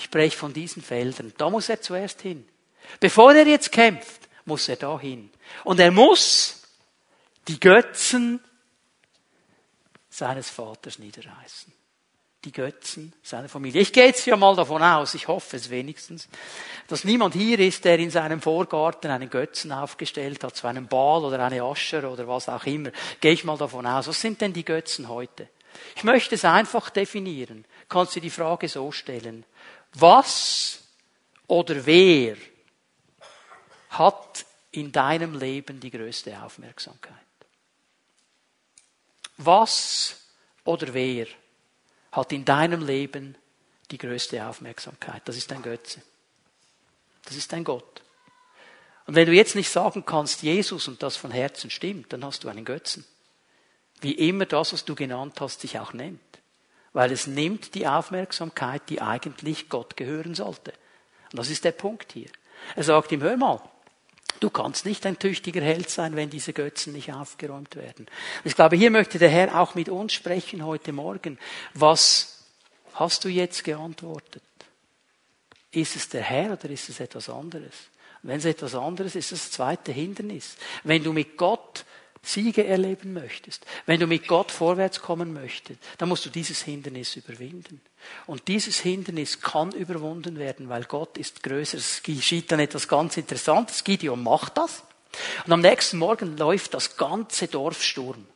Ich spreche von diesen Feldern. Da muss er zuerst hin. Bevor er jetzt kämpft, muss er da hin. Und er muss die Götzen seines Vaters niederreißen. Die Götzen seiner Familie. Ich gehe jetzt ja mal davon aus, ich hoffe es wenigstens, dass niemand hier ist, der in seinem Vorgarten einen Götzen aufgestellt hat, zu einem Ball oder eine Ascher oder was auch immer. Gehe ich mal davon aus. Was sind denn die Götzen heute? Ich möchte es einfach definieren. Kannst du die Frage so stellen. Was oder wer hat in deinem Leben die größte Aufmerksamkeit? Was oder wer hat in deinem Leben die größte Aufmerksamkeit? Das ist dein Götze. Das ist dein Gott. Und wenn du jetzt nicht sagen kannst, Jesus und das von Herzen stimmt, dann hast du einen Götzen. Wie immer das, was du genannt hast, sich auch nennt weil es nimmt die Aufmerksamkeit, die eigentlich Gott gehören sollte. Und das ist der Punkt hier. Er sagt ihm, hör mal, du kannst nicht ein tüchtiger Held sein, wenn diese Götzen nicht aufgeräumt werden. Ich glaube, hier möchte der Herr auch mit uns sprechen heute Morgen. Was hast du jetzt geantwortet? Ist es der Herr oder ist es etwas anderes? Wenn es etwas anderes ist, ist das zweite Hindernis. Wenn du mit Gott Siege erleben möchtest, wenn du mit Gott vorwärts kommen möchtest, dann musst du dieses Hindernis überwinden. Und dieses Hindernis kann überwunden werden, weil Gott ist größer. Es geschieht dann etwas ganz Interessantes. Gideon macht das. Und am nächsten Morgen läuft das ganze Dorf Sturm.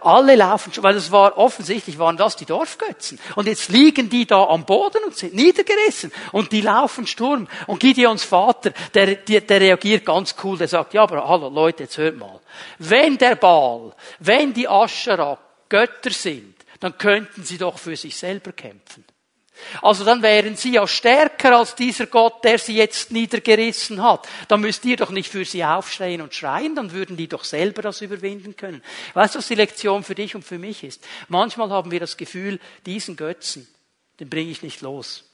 Alle laufen schon, weil es war offensichtlich waren das die Dorfgötzen. Und jetzt liegen die da am Boden und sind niedergerissen. Und die laufen Sturm. Und Gideons Vater, der, der, der reagiert ganz cool. Der sagt, ja, aber hallo Leute, jetzt hört mal. Wenn der Baal, wenn die Aschera Götter sind, dann könnten sie doch für sich selber kämpfen. Also dann wären sie ja stärker als dieser Gott, der sie jetzt niedergerissen hat. Dann müsst ihr doch nicht für sie aufschreien und schreien, dann würden die doch selber das überwinden können. Weißt du, was die Lektion für dich und für mich ist? Manchmal haben wir das Gefühl, diesen Götzen, den bringe ich nicht los.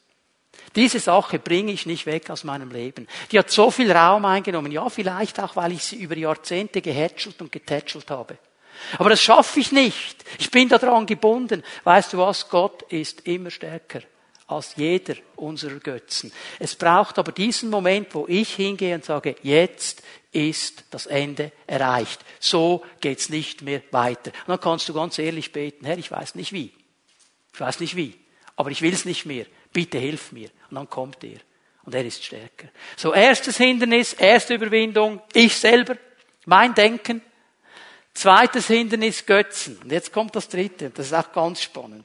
Diese Sache bringe ich nicht weg aus meinem Leben. Die hat so viel Raum eingenommen. Ja, vielleicht auch, weil ich sie über Jahrzehnte gehätschelt und getätschelt habe. Aber das schaffe ich nicht. Ich bin daran gebunden. Weißt du was? Gott ist immer stärker als jeder unserer Götzen. Es braucht aber diesen Moment, wo ich hingehe und sage, jetzt ist das Ende erreicht. So geht's nicht mehr weiter. Und dann kannst du ganz ehrlich beten, Herr, ich weiß nicht wie. Ich weiß nicht wie. Aber ich will es nicht mehr. Bitte hilf mir. Und dann kommt er. Und er ist stärker. So, erstes Hindernis, erste Überwindung, ich selber, mein Denken. Zweites Hindernis, Götzen. Und jetzt kommt das dritte, das ist auch ganz spannend.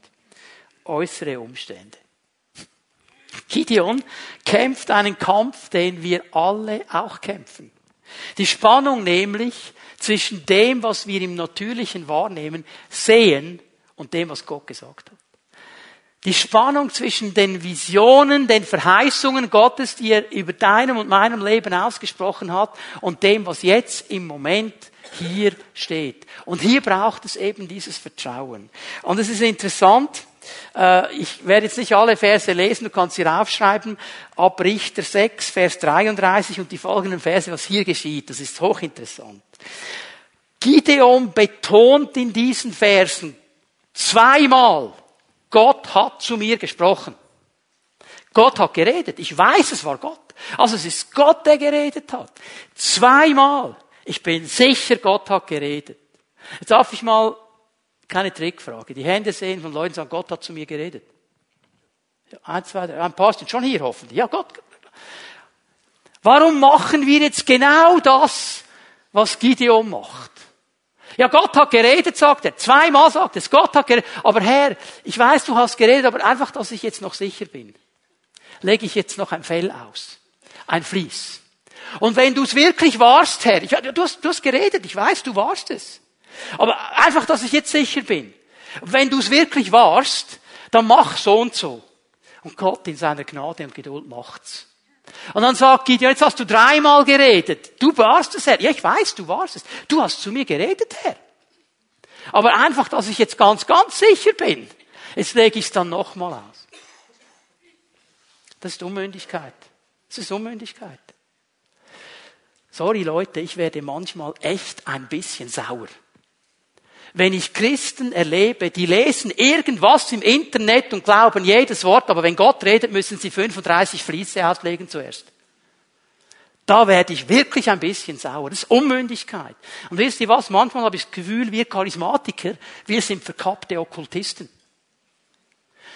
Äußere Umstände. Gideon kämpft einen Kampf, den wir alle auch kämpfen. Die Spannung nämlich zwischen dem, was wir im Natürlichen wahrnehmen, sehen und dem, was Gott gesagt hat. Die Spannung zwischen den Visionen, den Verheißungen Gottes, die er über deinem und meinem Leben ausgesprochen hat, und dem, was jetzt im Moment hier steht. Und hier braucht es eben dieses Vertrauen. Und es ist interessant, äh, ich werde jetzt nicht alle Verse lesen, du kannst sie raufschreiben, ab Richter 6, Vers 33 und die folgenden Verse, was hier geschieht. Das ist hochinteressant. Gideon betont in diesen Versen zweimal, Gott hat zu mir gesprochen. Gott hat geredet. Ich weiß, es war Gott. Also es ist Gott, der geredet hat. Zweimal. Ich bin sicher, Gott hat geredet. Jetzt darf ich mal keine Trickfrage. Die Hände sehen von Leuten sagen, Gott hat zu mir geredet. Ein, zwei, drei, ein paar sind schon hier hoffentlich. Ja, Gott. Warum machen wir jetzt genau das, was Gideon macht? Ja, Gott hat geredet, sagt er. Zweimal sagt es, Gott hat geredet. Aber Herr, ich weiß, du hast geredet, aber einfach, dass ich jetzt noch sicher bin, lege ich jetzt noch ein Fell aus. Ein Vlies. Und wenn du es wirklich warst, Herr, ich, du, hast, du hast geredet, ich weiß, du warst es. Aber einfach, dass ich jetzt sicher bin. Wenn du es wirklich warst, dann mach so und so. Und Gott in seiner Gnade und Geduld macht's. Und dann sagt Gideon, jetzt hast du dreimal geredet. Du warst es, Herr. Ja, ich weiß, du warst es. Du hast zu mir geredet, Herr. Aber einfach, dass ich jetzt ganz, ganz sicher bin. Jetzt lege ich es dann nochmal aus. Das ist Unmündigkeit. Das ist Unmündigkeit. Sorry Leute, ich werde manchmal echt ein bisschen sauer wenn ich Christen erlebe, die lesen irgendwas im Internet und glauben jedes Wort, aber wenn Gott redet, müssen sie 35 Fließe auslegen zuerst. Da werde ich wirklich ein bisschen sauer. Das ist Unmündigkeit. Und wisst ihr was? Manchmal habe ich das Gefühl, wir Charismatiker, wir sind verkappte Okkultisten.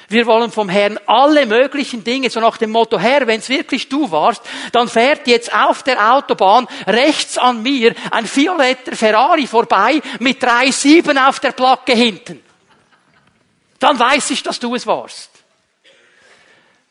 Wir wollen vom Herrn alle möglichen Dinge, so nach dem Motto, Herr, wenn es wirklich du warst, dann fährt jetzt auf der Autobahn rechts an mir ein violetter Ferrari vorbei mit drei Sieben auf der Placke hinten. Dann weiß ich, dass du es warst.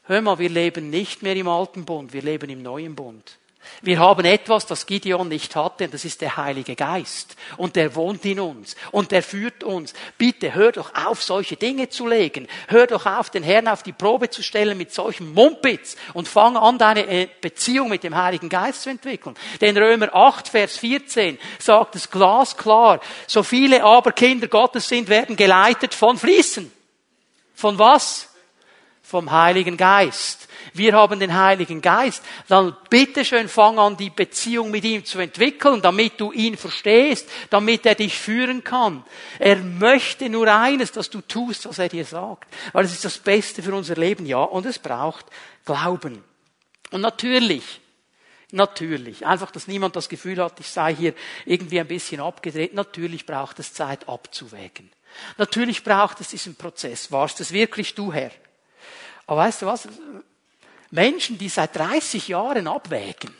Hör mal, wir leben nicht mehr im alten Bund, wir leben im neuen Bund. Wir haben etwas, das Gideon nicht hatte, und das ist der Heilige Geist. Und der wohnt in uns. Und der führt uns. Bitte hör doch auf, solche Dinge zu legen. Hör doch auf, den Herrn auf die Probe zu stellen mit solchen Mumpitz. Und fang an, deine äh, Beziehung mit dem Heiligen Geist zu entwickeln. Denn Römer 8, Vers 14 sagt es glasklar. So viele aber Kinder Gottes sind, werden geleitet von Fließen. Von was? Vom Heiligen Geist wir haben den Heiligen Geist, dann bitteschön fang an, die Beziehung mit ihm zu entwickeln, damit du ihn verstehst, damit er dich führen kann. Er möchte nur eines, dass du tust, was er dir sagt. Weil es ist das Beste für unser Leben, ja, und es braucht Glauben. Und natürlich, Natürlich. Einfach, dass niemand das Gefühl hat, ich sei hier irgendwie ein bisschen abgedreht. Natürlich braucht es Zeit abzuwägen. Natürlich braucht es diesen Prozess. Warst es wirklich du, Herr? Aber weißt du was? Menschen, die seit 30 Jahren abwägen,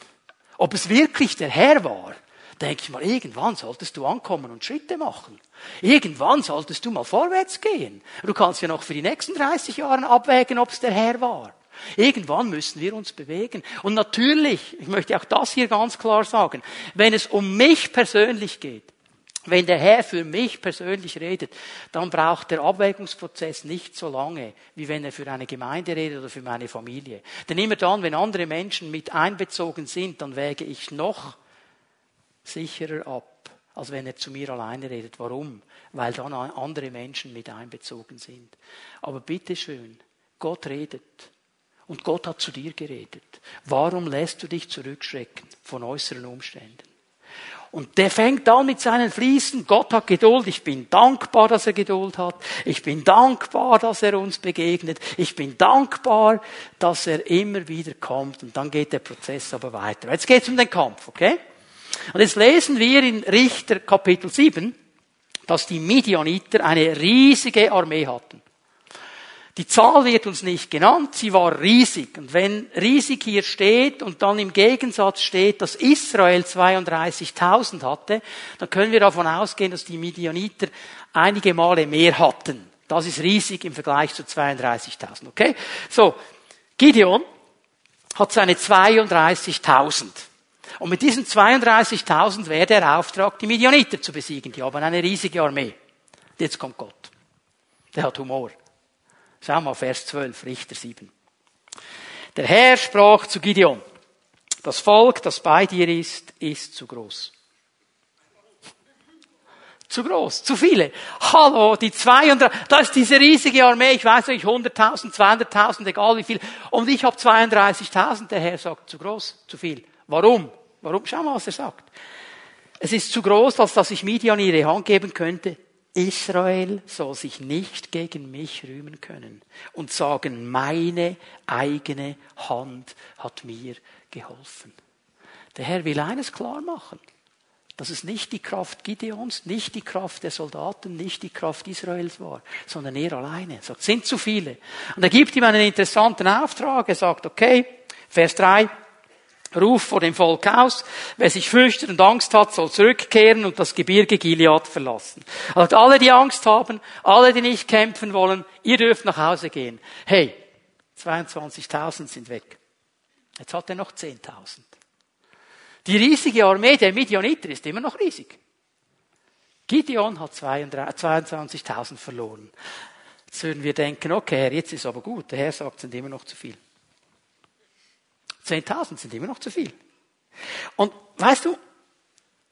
ob es wirklich der Herr war, denke ich mal, irgendwann solltest du ankommen und Schritte machen. Irgendwann solltest du mal vorwärts gehen. Du kannst ja noch für die nächsten 30 Jahre abwägen, ob es der Herr war. Irgendwann müssen wir uns bewegen. Und natürlich, ich möchte auch das hier ganz klar sagen, wenn es um mich persönlich geht, wenn der Herr für mich persönlich redet, dann braucht der Abwägungsprozess nicht so lange, wie wenn er für eine Gemeinde redet oder für meine Familie. Denn immer dann, wenn andere Menschen mit einbezogen sind, dann wäge ich noch sicherer ab, als wenn er zu mir alleine redet. Warum? Weil dann andere Menschen mit einbezogen sind. Aber bitteschön, Gott redet. Und Gott hat zu dir geredet. Warum lässt du dich zurückschrecken von äußeren Umständen? Und der fängt an mit seinen Fließen. Gott hat Geduld. Ich bin dankbar, dass er Geduld hat. Ich bin dankbar, dass er uns begegnet. Ich bin dankbar, dass er immer wieder kommt. Und dann geht der Prozess aber weiter. Jetzt geht es um den Kampf, okay? Und jetzt lesen wir in Richter Kapitel 7, dass die Midianiter eine riesige Armee hatten. Die Zahl wird uns nicht genannt, sie war riesig. Und wenn riesig hier steht und dann im Gegensatz steht, dass Israel 32.000 hatte, dann können wir davon ausgehen, dass die Midianiter einige Male mehr hatten. Das ist riesig im Vergleich zu 32.000, okay? So, Gideon hat seine 32.000. Und mit diesen 32.000 wäre der Auftrag, die Midianiter zu besiegen. Die haben eine riesige Armee. Jetzt kommt Gott. Der hat Humor. Schau mal, Vers 12, Richter 7. Der Herr sprach zu Gideon, das Volk, das bei dir ist, ist zu groß. Zu groß, zu viele. Hallo, die 200, da ist diese riesige Armee, ich weiß nicht, 100.000, 200.000, egal wie viel. Und ich habe 32.000, der Herr sagt, zu groß, zu viel. Warum? Warum? Schau mal, was er sagt. Es ist zu groß, als dass ich Midian ihre Hand geben könnte. Israel soll sich nicht gegen mich rühmen können und sagen, meine eigene Hand hat mir geholfen. Der Herr will eines klar machen, dass es nicht die Kraft Gideons, nicht die Kraft der Soldaten, nicht die Kraft Israels war, sondern er alleine. Er sagt, sind zu viele. Und er gibt ihm einen interessanten Auftrag. Er sagt, okay, Vers 3, Ruf vor dem Volk aus. Wer sich fürchtet und Angst hat, soll zurückkehren und das Gebirge Gilead verlassen. Also alle, die Angst haben, alle, die nicht kämpfen wollen, ihr dürft nach Hause gehen. Hey, 22.000 sind weg. Jetzt hat er noch 10.000. Die riesige Armee der Midianiter ist immer noch riesig. Gideon hat 22.000 verloren. Jetzt würden wir denken, okay, jetzt ist aber gut. Der Herr sagt, es sind immer noch zu viel. 10.000 sind immer noch zu viel. Und weißt du,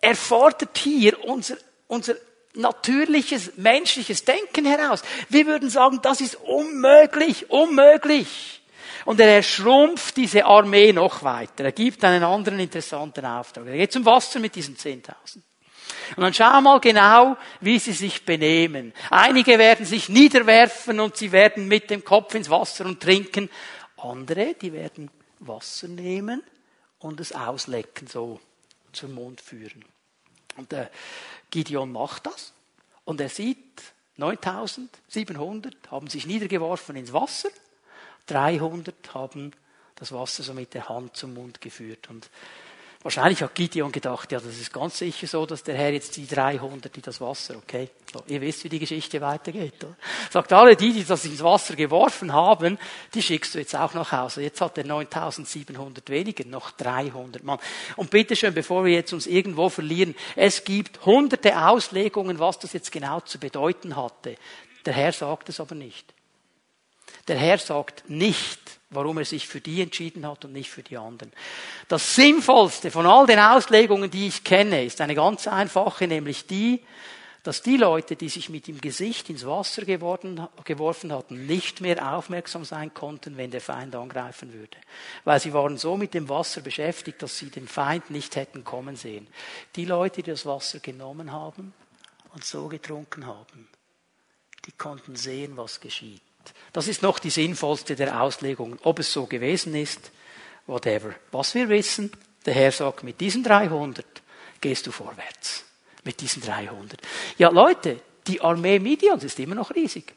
er fordert hier unser, unser natürliches, menschliches Denken heraus. Wir würden sagen, das ist unmöglich, unmöglich. Und er schrumpft diese Armee noch weiter. Er gibt einen anderen interessanten Auftrag. Er geht zum Wasser mit diesen 10.000. Und dann schau mal genau, wie sie sich benehmen. Einige werden sich niederwerfen und sie werden mit dem Kopf ins Wasser und trinken. Andere, die werden Wasser nehmen und es auslecken, so zum Mund führen. Und der Gideon macht das und er sieht, 9700 haben sich niedergeworfen ins Wasser, 300 haben das Wasser so mit der Hand zum Mund geführt. Und Wahrscheinlich hat Gideon gedacht, ja, das ist ganz sicher so, dass der Herr jetzt die 300, die das Wasser, okay, so, ihr wisst, wie die Geschichte weitergeht. Oder? Sagt alle die, die das ins Wasser geworfen haben, die schickst du jetzt auch nach Hause. Jetzt hat er 9700 weniger, noch 300 Mann. Und bitteschön, bevor wir jetzt uns irgendwo verlieren, es gibt hunderte Auslegungen, was das jetzt genau zu bedeuten hatte. Der Herr sagt es aber nicht. Der Herr sagt nicht, warum er sich für die entschieden hat und nicht für die anderen. Das Sinnvollste von all den Auslegungen, die ich kenne, ist eine ganz einfache, nämlich die, dass die Leute, die sich mit dem Gesicht ins Wasser geworden, geworfen hatten, nicht mehr aufmerksam sein konnten, wenn der Feind angreifen würde. Weil sie waren so mit dem Wasser beschäftigt, dass sie den Feind nicht hätten kommen sehen. Die Leute, die das Wasser genommen haben und so getrunken haben, die konnten sehen, was geschieht. Das ist noch die sinnvollste der Auslegungen. Ob es so gewesen ist, whatever. Was wir wissen, der Herr sagt, mit diesen 300 gehst du vorwärts. Mit diesen 300. Ja, Leute, die Armee Midians ist immer noch riesig.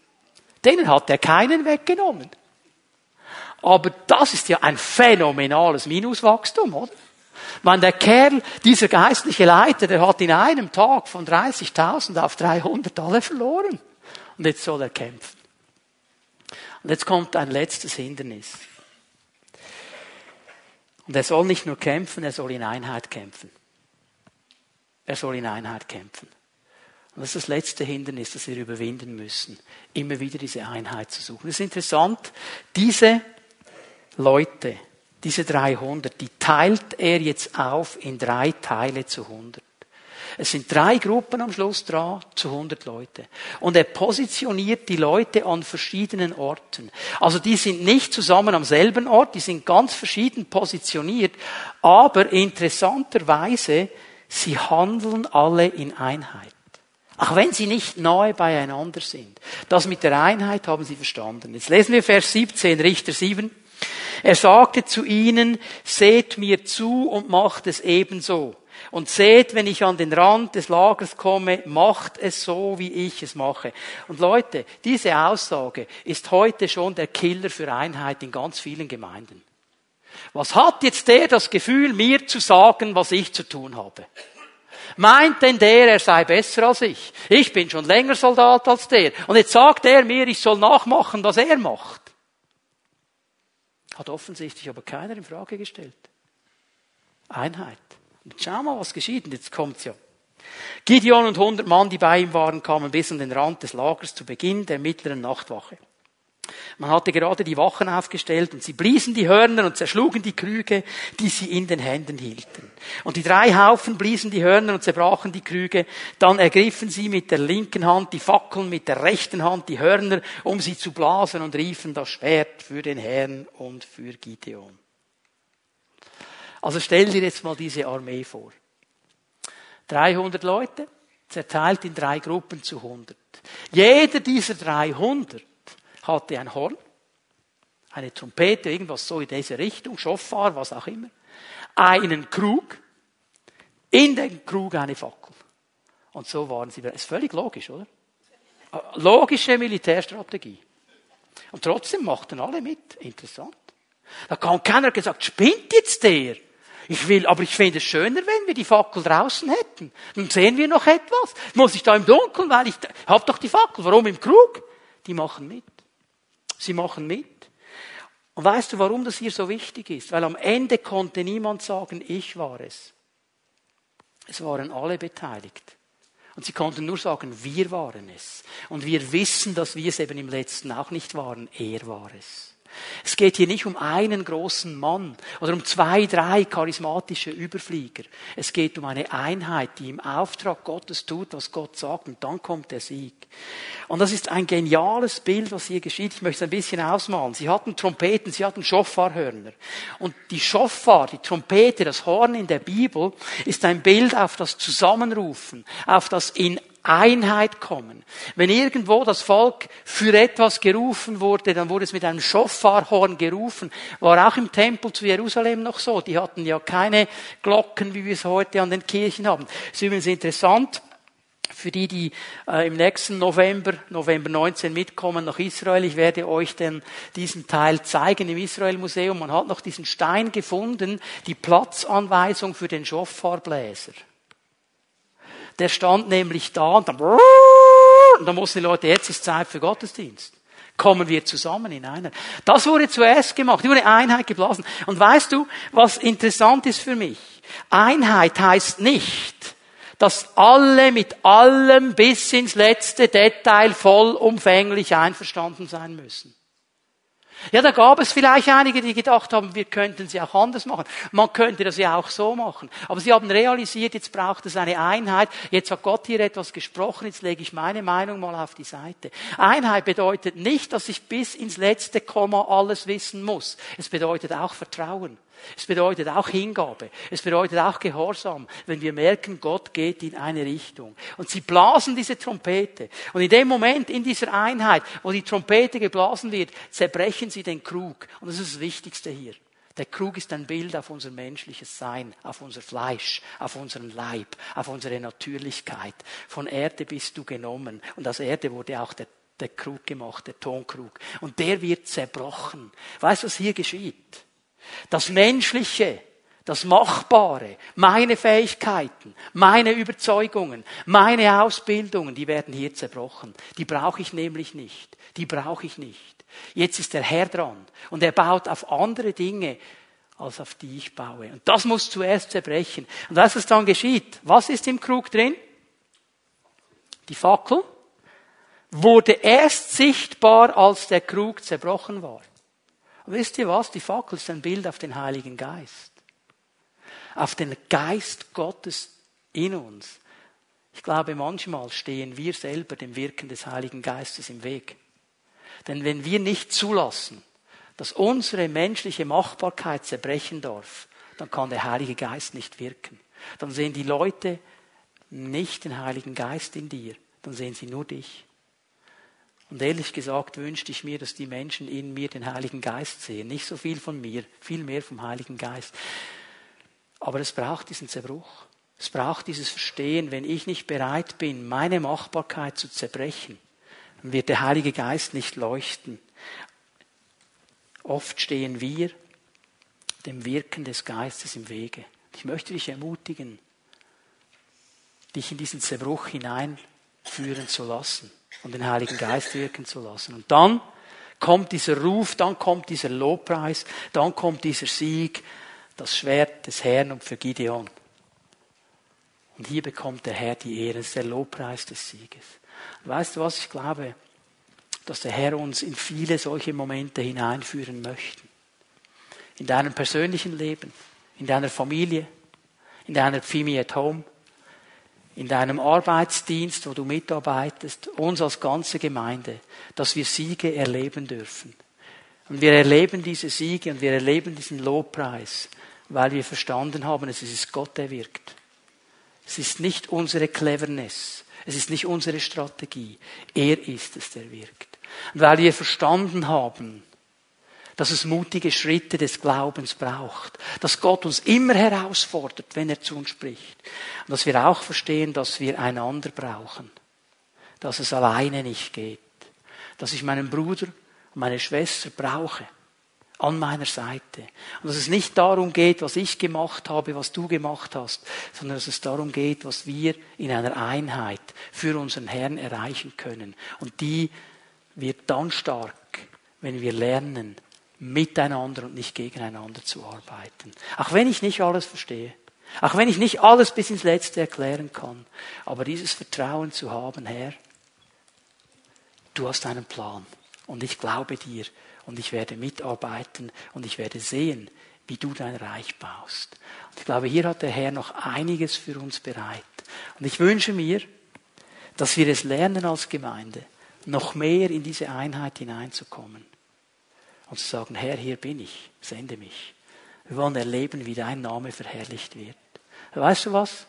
Denen hat er keinen weggenommen. Aber das ist ja ein phänomenales Minuswachstum, oder? Man, der Kerl, dieser geistliche Leiter, der hat in einem Tag von 30.000 auf 300 alle verloren. Und jetzt soll er kämpfen. Und jetzt kommt ein letztes Hindernis. Und er soll nicht nur kämpfen, er soll in Einheit kämpfen. Er soll in Einheit kämpfen. Und das ist das letzte Hindernis, das wir überwinden müssen. Immer wieder diese Einheit zu suchen. Es ist interessant, diese Leute, diese 300, die teilt er jetzt auf in drei Teile zu 100. Es sind drei Gruppen am Schluss dran zu 100 Leute. Und er positioniert die Leute an verschiedenen Orten. Also die sind nicht zusammen am selben Ort, die sind ganz verschieden positioniert. Aber interessanterweise, sie handeln alle in Einheit. Auch wenn sie nicht nahe beieinander sind. Das mit der Einheit haben sie verstanden. Jetzt lesen wir Vers 17, Richter 7. Er sagte zu ihnen, seht mir zu und macht es ebenso. Und seht, wenn ich an den Rand des Lagers komme, macht es so, wie ich es mache. Und Leute, diese Aussage ist heute schon der Killer für Einheit in ganz vielen Gemeinden. Was hat jetzt der das Gefühl, mir zu sagen, was ich zu tun habe? Meint denn der, er sei besser als ich? Ich bin schon länger Soldat als der. Und jetzt sagt er mir, ich soll nachmachen, was er macht. Hat offensichtlich aber keiner in Frage gestellt. Einheit. Und schau mal, was geschieht. Und jetzt kommt's ja. Gideon und hundert Mann, die bei ihm waren, kamen bis an den Rand des Lagers zu Beginn der mittleren Nachtwache. Man hatte gerade die Wachen aufgestellt und sie bliesen die Hörner und zerschlugen die Krüge, die sie in den Händen hielten. Und die drei Haufen bliesen die Hörner und zerbrachen die Krüge. Dann ergriffen sie mit der linken Hand die Fackeln, mit der rechten Hand die Hörner, um sie zu blasen und riefen das Schwert für den Herrn und für Gideon. Also stell dir jetzt mal diese Armee vor. 300 Leute, zerteilt in drei Gruppen zu 100. Jeder dieser 300 hatte ein Horn, eine Trompete, irgendwas so in diese Richtung, Schofar, was auch immer, einen Krug, in den Krug eine Fackel. Und so waren sie. Ist völlig logisch, oder? Logische Militärstrategie. Und trotzdem machten alle mit. Interessant. Da kam keiner gesagt, spinnt jetzt der? Ich will, aber ich fände es schöner, wenn wir die Fackel draußen hätten. Dann sehen wir noch etwas. Muss ich da im Dunkeln, weil ich hab doch die Fackel. Warum im Krug? Die machen mit. Sie machen mit. Und weißt du, warum das hier so wichtig ist? Weil am Ende konnte niemand sagen, ich war es. Es waren alle beteiligt. Und sie konnten nur sagen, wir waren es. Und wir wissen, dass wir es eben im letzten auch nicht waren. Er war es. Es geht hier nicht um einen großen Mann oder um zwei, drei charismatische Überflieger. Es geht um eine Einheit, die im Auftrag Gottes tut, was Gott sagt, und dann kommt der Sieg. Und das ist ein geniales Bild, was hier geschieht. Ich möchte es ein bisschen ausmalen. Sie hatten Trompeten, sie hatten Schofarhörner. Und die Schofar, die Trompete, das Horn in der Bibel, ist ein Bild auf das Zusammenrufen, auf das in Einheit kommen. Wenn irgendwo das Volk für etwas gerufen wurde, dann wurde es mit einem Schofarhorn gerufen. War auch im Tempel zu Jerusalem noch so. Die hatten ja keine Glocken, wie wir es heute an den Kirchen haben. Das ist übrigens interessant. Für die, die äh, im nächsten November, November 19 mitkommen nach Israel, ich werde euch denn diesen Teil zeigen im Israel Museum. Man hat noch diesen Stein gefunden, die Platzanweisung für den Schofarbläser. Der stand nämlich da und dann, und dann mussten die Leute, jetzt ist Zeit für Gottesdienst. Kommen wir zusammen in einer. Das wurde zuerst gemacht. Die wurde Einheit geblasen. Und weißt du, was interessant ist für mich? Einheit heißt nicht, dass alle mit allem bis ins letzte Detail vollumfänglich einverstanden sein müssen. Ja, da gab es vielleicht einige, die gedacht haben, wir könnten sie auch anders machen. Man könnte das ja auch so machen. Aber sie haben realisiert, jetzt braucht es eine Einheit. Jetzt hat Gott hier etwas gesprochen, jetzt lege ich meine Meinung mal auf die Seite. Einheit bedeutet nicht, dass ich bis ins letzte Komma alles wissen muss. Es bedeutet auch Vertrauen. Es bedeutet auch Hingabe. Es bedeutet auch Gehorsam, wenn wir merken, Gott geht in eine Richtung. Und sie blasen diese Trompete. Und in dem Moment, in dieser Einheit, wo die Trompete geblasen wird, zerbrechen sie den Krug. Und das ist das Wichtigste hier. Der Krug ist ein Bild auf unser menschliches Sein, auf unser Fleisch, auf unseren Leib, auf unsere Natürlichkeit. Von Erde bist du genommen. Und aus Erde wurde auch der, der Krug gemacht, der Tonkrug. Und der wird zerbrochen. Weißt du, was hier geschieht? Das Menschliche, das Machbare, meine Fähigkeiten, meine Überzeugungen, meine Ausbildungen, die werden hier zerbrochen. Die brauche ich nämlich nicht. Die brauche ich nicht. Jetzt ist der Herr dran und er baut auf andere Dinge, als auf die ich baue. Und das muss zuerst zerbrechen. Und was es dann geschieht, was ist im Krug drin? Die Fackel wurde erst sichtbar, als der Krug zerbrochen war. Wisst ihr was? Die Fackel ist ein Bild auf den Heiligen Geist. Auf den Geist Gottes in uns. Ich glaube, manchmal stehen wir selber dem Wirken des Heiligen Geistes im Weg. Denn wenn wir nicht zulassen, dass unsere menschliche Machbarkeit zerbrechen darf, dann kann der Heilige Geist nicht wirken. Dann sehen die Leute nicht den Heiligen Geist in dir, dann sehen sie nur dich. Und ehrlich gesagt wünschte ich mir, dass die Menschen in mir den Heiligen Geist sehen. Nicht so viel von mir, viel mehr vom Heiligen Geist. Aber es braucht diesen Zerbruch. Es braucht dieses Verstehen, wenn ich nicht bereit bin, meine Machbarkeit zu zerbrechen, dann wird der Heilige Geist nicht leuchten. Oft stehen wir dem Wirken des Geistes im Wege. Ich möchte dich ermutigen, dich in diesen Zerbruch hineinführen zu lassen und den Heiligen Geist wirken zu lassen. Und dann kommt dieser Ruf, dann kommt dieser Lobpreis, dann kommt dieser Sieg, das Schwert des Herrn und für Gideon. Und hier bekommt der Herr die Ehre, das ist der Lobpreis des Sieges. Und weißt du was, ich glaube, dass der Herr uns in viele solche Momente hineinführen möchte. In deinem persönlichen Leben, in deiner Familie, in deiner Pfimi at Home, in deinem Arbeitsdienst, wo du mitarbeitest, uns als ganze Gemeinde, dass wir Siege erleben dürfen. Und wir erleben diese Siege und wir erleben diesen Lobpreis, weil wir verstanden haben, es ist Gott, der wirkt. Es ist nicht unsere Cleverness, es ist nicht unsere Strategie, er ist es, der wirkt. Und weil wir verstanden haben, dass es mutige Schritte des Glaubens braucht, dass Gott uns immer herausfordert, wenn er zu uns spricht. Und dass wir auch verstehen, dass wir einander brauchen, dass es alleine nicht geht, dass ich meinen Bruder und meine Schwester brauche an meiner Seite. Und dass es nicht darum geht, was ich gemacht habe, was du gemacht hast, sondern dass es darum geht, was wir in einer Einheit für unseren Herrn erreichen können. Und die wird dann stark, wenn wir lernen, miteinander und nicht gegeneinander zu arbeiten. Auch wenn ich nicht alles verstehe, Auch wenn ich nicht alles bis ins Letzte erklären kann. Aber dieses Vertrauen zu haben, Herr, du hast einen Plan. Und ich glaube dir. Und ich werde mitarbeiten. Und ich werde sehen, wie du dein Reich baust. Und ich glaube, hier hat der Herr noch einiges für uns bereit. Und ich wünsche mir, dass wir es lernen als Gemeinde, noch mehr in diese Einheit hineinzukommen. Und zu sagen, Herr, hier bin ich, sende mich. Wir wollen erleben, wie dein Name verherrlicht wird. Weißt du was?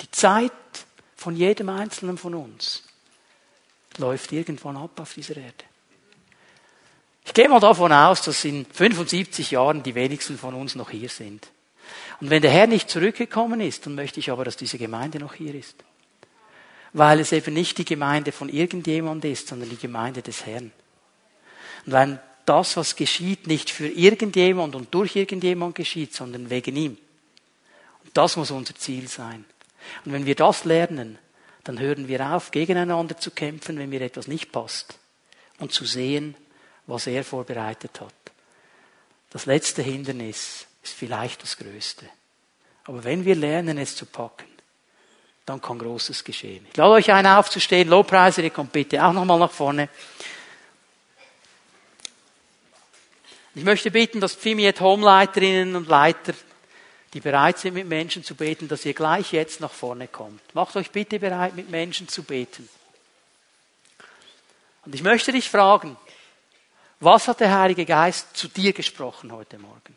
Die Zeit von jedem Einzelnen von uns läuft irgendwann ab auf dieser Erde. Ich gehe mal davon aus, dass in 75 Jahren die wenigsten von uns noch hier sind. Und wenn der Herr nicht zurückgekommen ist, dann möchte ich aber, dass diese Gemeinde noch hier ist. Weil es eben nicht die Gemeinde von irgendjemand ist, sondern die Gemeinde des Herrn. Und wenn das, was geschieht, nicht für irgendjemand und durch irgendjemand geschieht, sondern wegen ihm. Und das muss unser Ziel sein. Und wenn wir das lernen, dann hören wir auf, gegeneinander zu kämpfen, wenn mir etwas nicht passt. Und zu sehen, was er vorbereitet hat. Das letzte Hindernis ist vielleicht das größte. Aber wenn wir lernen, es zu packen, dann kann Großes geschehen. Ich lade euch ein, aufzustehen. Lobpreise, ihr kommt bitte auch nochmal nach vorne. Ich möchte bitten, dass Pfimiet Homeleiterinnen und Leiter, die bereit sind, mit Menschen zu beten, dass ihr gleich jetzt nach vorne kommt. Macht euch bitte bereit, mit Menschen zu beten. Und ich möchte dich fragen, was hat der Heilige Geist zu dir gesprochen heute Morgen?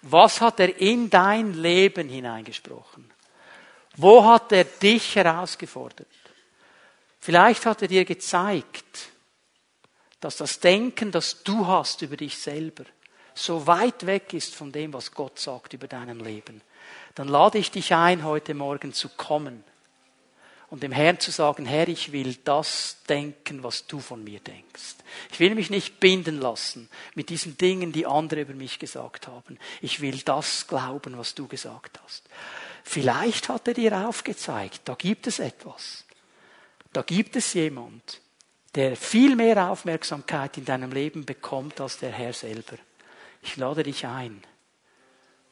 Was hat er in dein Leben hineingesprochen? Wo hat er dich herausgefordert? Vielleicht hat er dir gezeigt, dass das Denken, das du hast über dich selber, so weit weg ist von dem, was Gott sagt über deinem Leben, dann lade ich dich ein, heute Morgen zu kommen und dem Herrn zu sagen, Herr, ich will das denken, was du von mir denkst. Ich will mich nicht binden lassen mit diesen Dingen, die andere über mich gesagt haben. Ich will das glauben, was du gesagt hast. Vielleicht hat er dir aufgezeigt, da gibt es etwas. Da gibt es jemand, der viel mehr Aufmerksamkeit in deinem Leben bekommt als der Herr selber. Ich lade dich ein,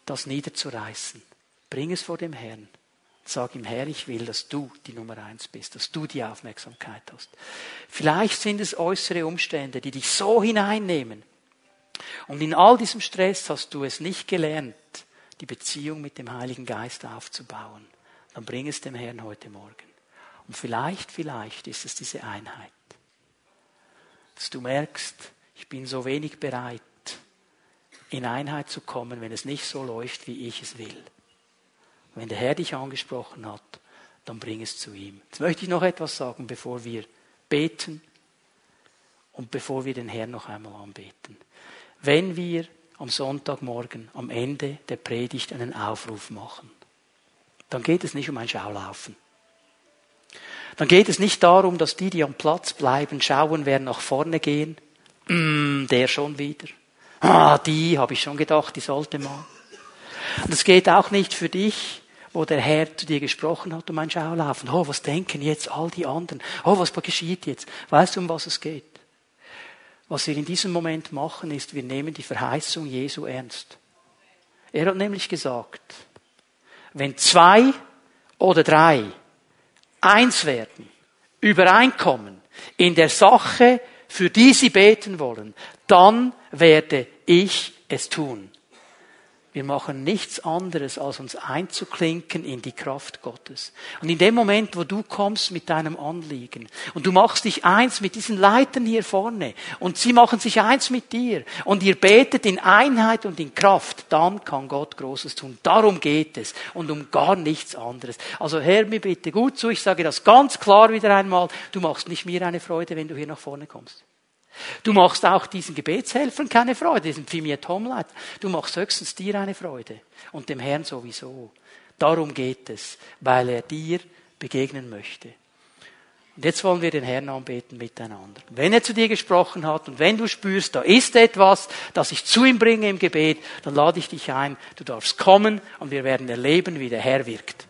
das niederzureißen. Bring es vor dem Herrn. Sag ihm, Herr, ich will, dass du die Nummer eins bist, dass du die Aufmerksamkeit hast. Vielleicht sind es äußere Umstände, die dich so hineinnehmen. Und in all diesem Stress hast du es nicht gelernt, die Beziehung mit dem Heiligen Geist aufzubauen. Dann bring es dem Herrn heute Morgen. Und vielleicht, vielleicht ist es diese Einheit dass du merkst, ich bin so wenig bereit, in Einheit zu kommen, wenn es nicht so läuft, wie ich es will. Wenn der Herr dich angesprochen hat, dann bring es zu ihm. Jetzt möchte ich noch etwas sagen, bevor wir beten und bevor wir den Herrn noch einmal anbeten. Wenn wir am Sonntagmorgen am Ende der Predigt einen Aufruf machen, dann geht es nicht um ein Schaulaufen dann geht es nicht darum, dass die, die am Platz bleiben, schauen, wer nach vorne gehen. Mm, der schon wieder. Ah, die habe ich schon gedacht, die sollte mal. Und es geht auch nicht für dich, wo der Herr zu dir gesprochen hat, um ein Schaulaufen. Oh, was denken jetzt all die anderen? Oh, was geschieht jetzt? Weißt du, um was es geht? Was wir in diesem Moment machen, ist, wir nehmen die Verheißung Jesu ernst. Er hat nämlich gesagt, wenn zwei oder drei eins werden, übereinkommen in der Sache, für die sie beten wollen, dann werde ich es tun. Wir machen nichts anderes, als uns einzuklinken in die Kraft Gottes. Und in dem Moment, wo du kommst mit deinem Anliegen und du machst dich eins mit diesen Leitern hier vorne und sie machen sich eins mit dir und ihr betet in Einheit und in Kraft, dann kann Gott Großes tun. Darum geht es und um gar nichts anderes. Also hör mir bitte gut zu, ich sage das ganz klar wieder einmal, du machst nicht mir eine Freude, wenn du hier nach vorne kommst. Du machst auch diesen Gebetshelfern keine Freude, diesen Pfimiet Homleit. Du machst höchstens dir eine Freude und dem Herrn sowieso. Darum geht es, weil er dir begegnen möchte. Und jetzt wollen wir den Herrn anbeten miteinander. Wenn er zu dir gesprochen hat und wenn du spürst, da ist etwas, das ich zu ihm bringe im Gebet, dann lade ich dich ein, du darfst kommen und wir werden erleben, wie der Herr wirkt.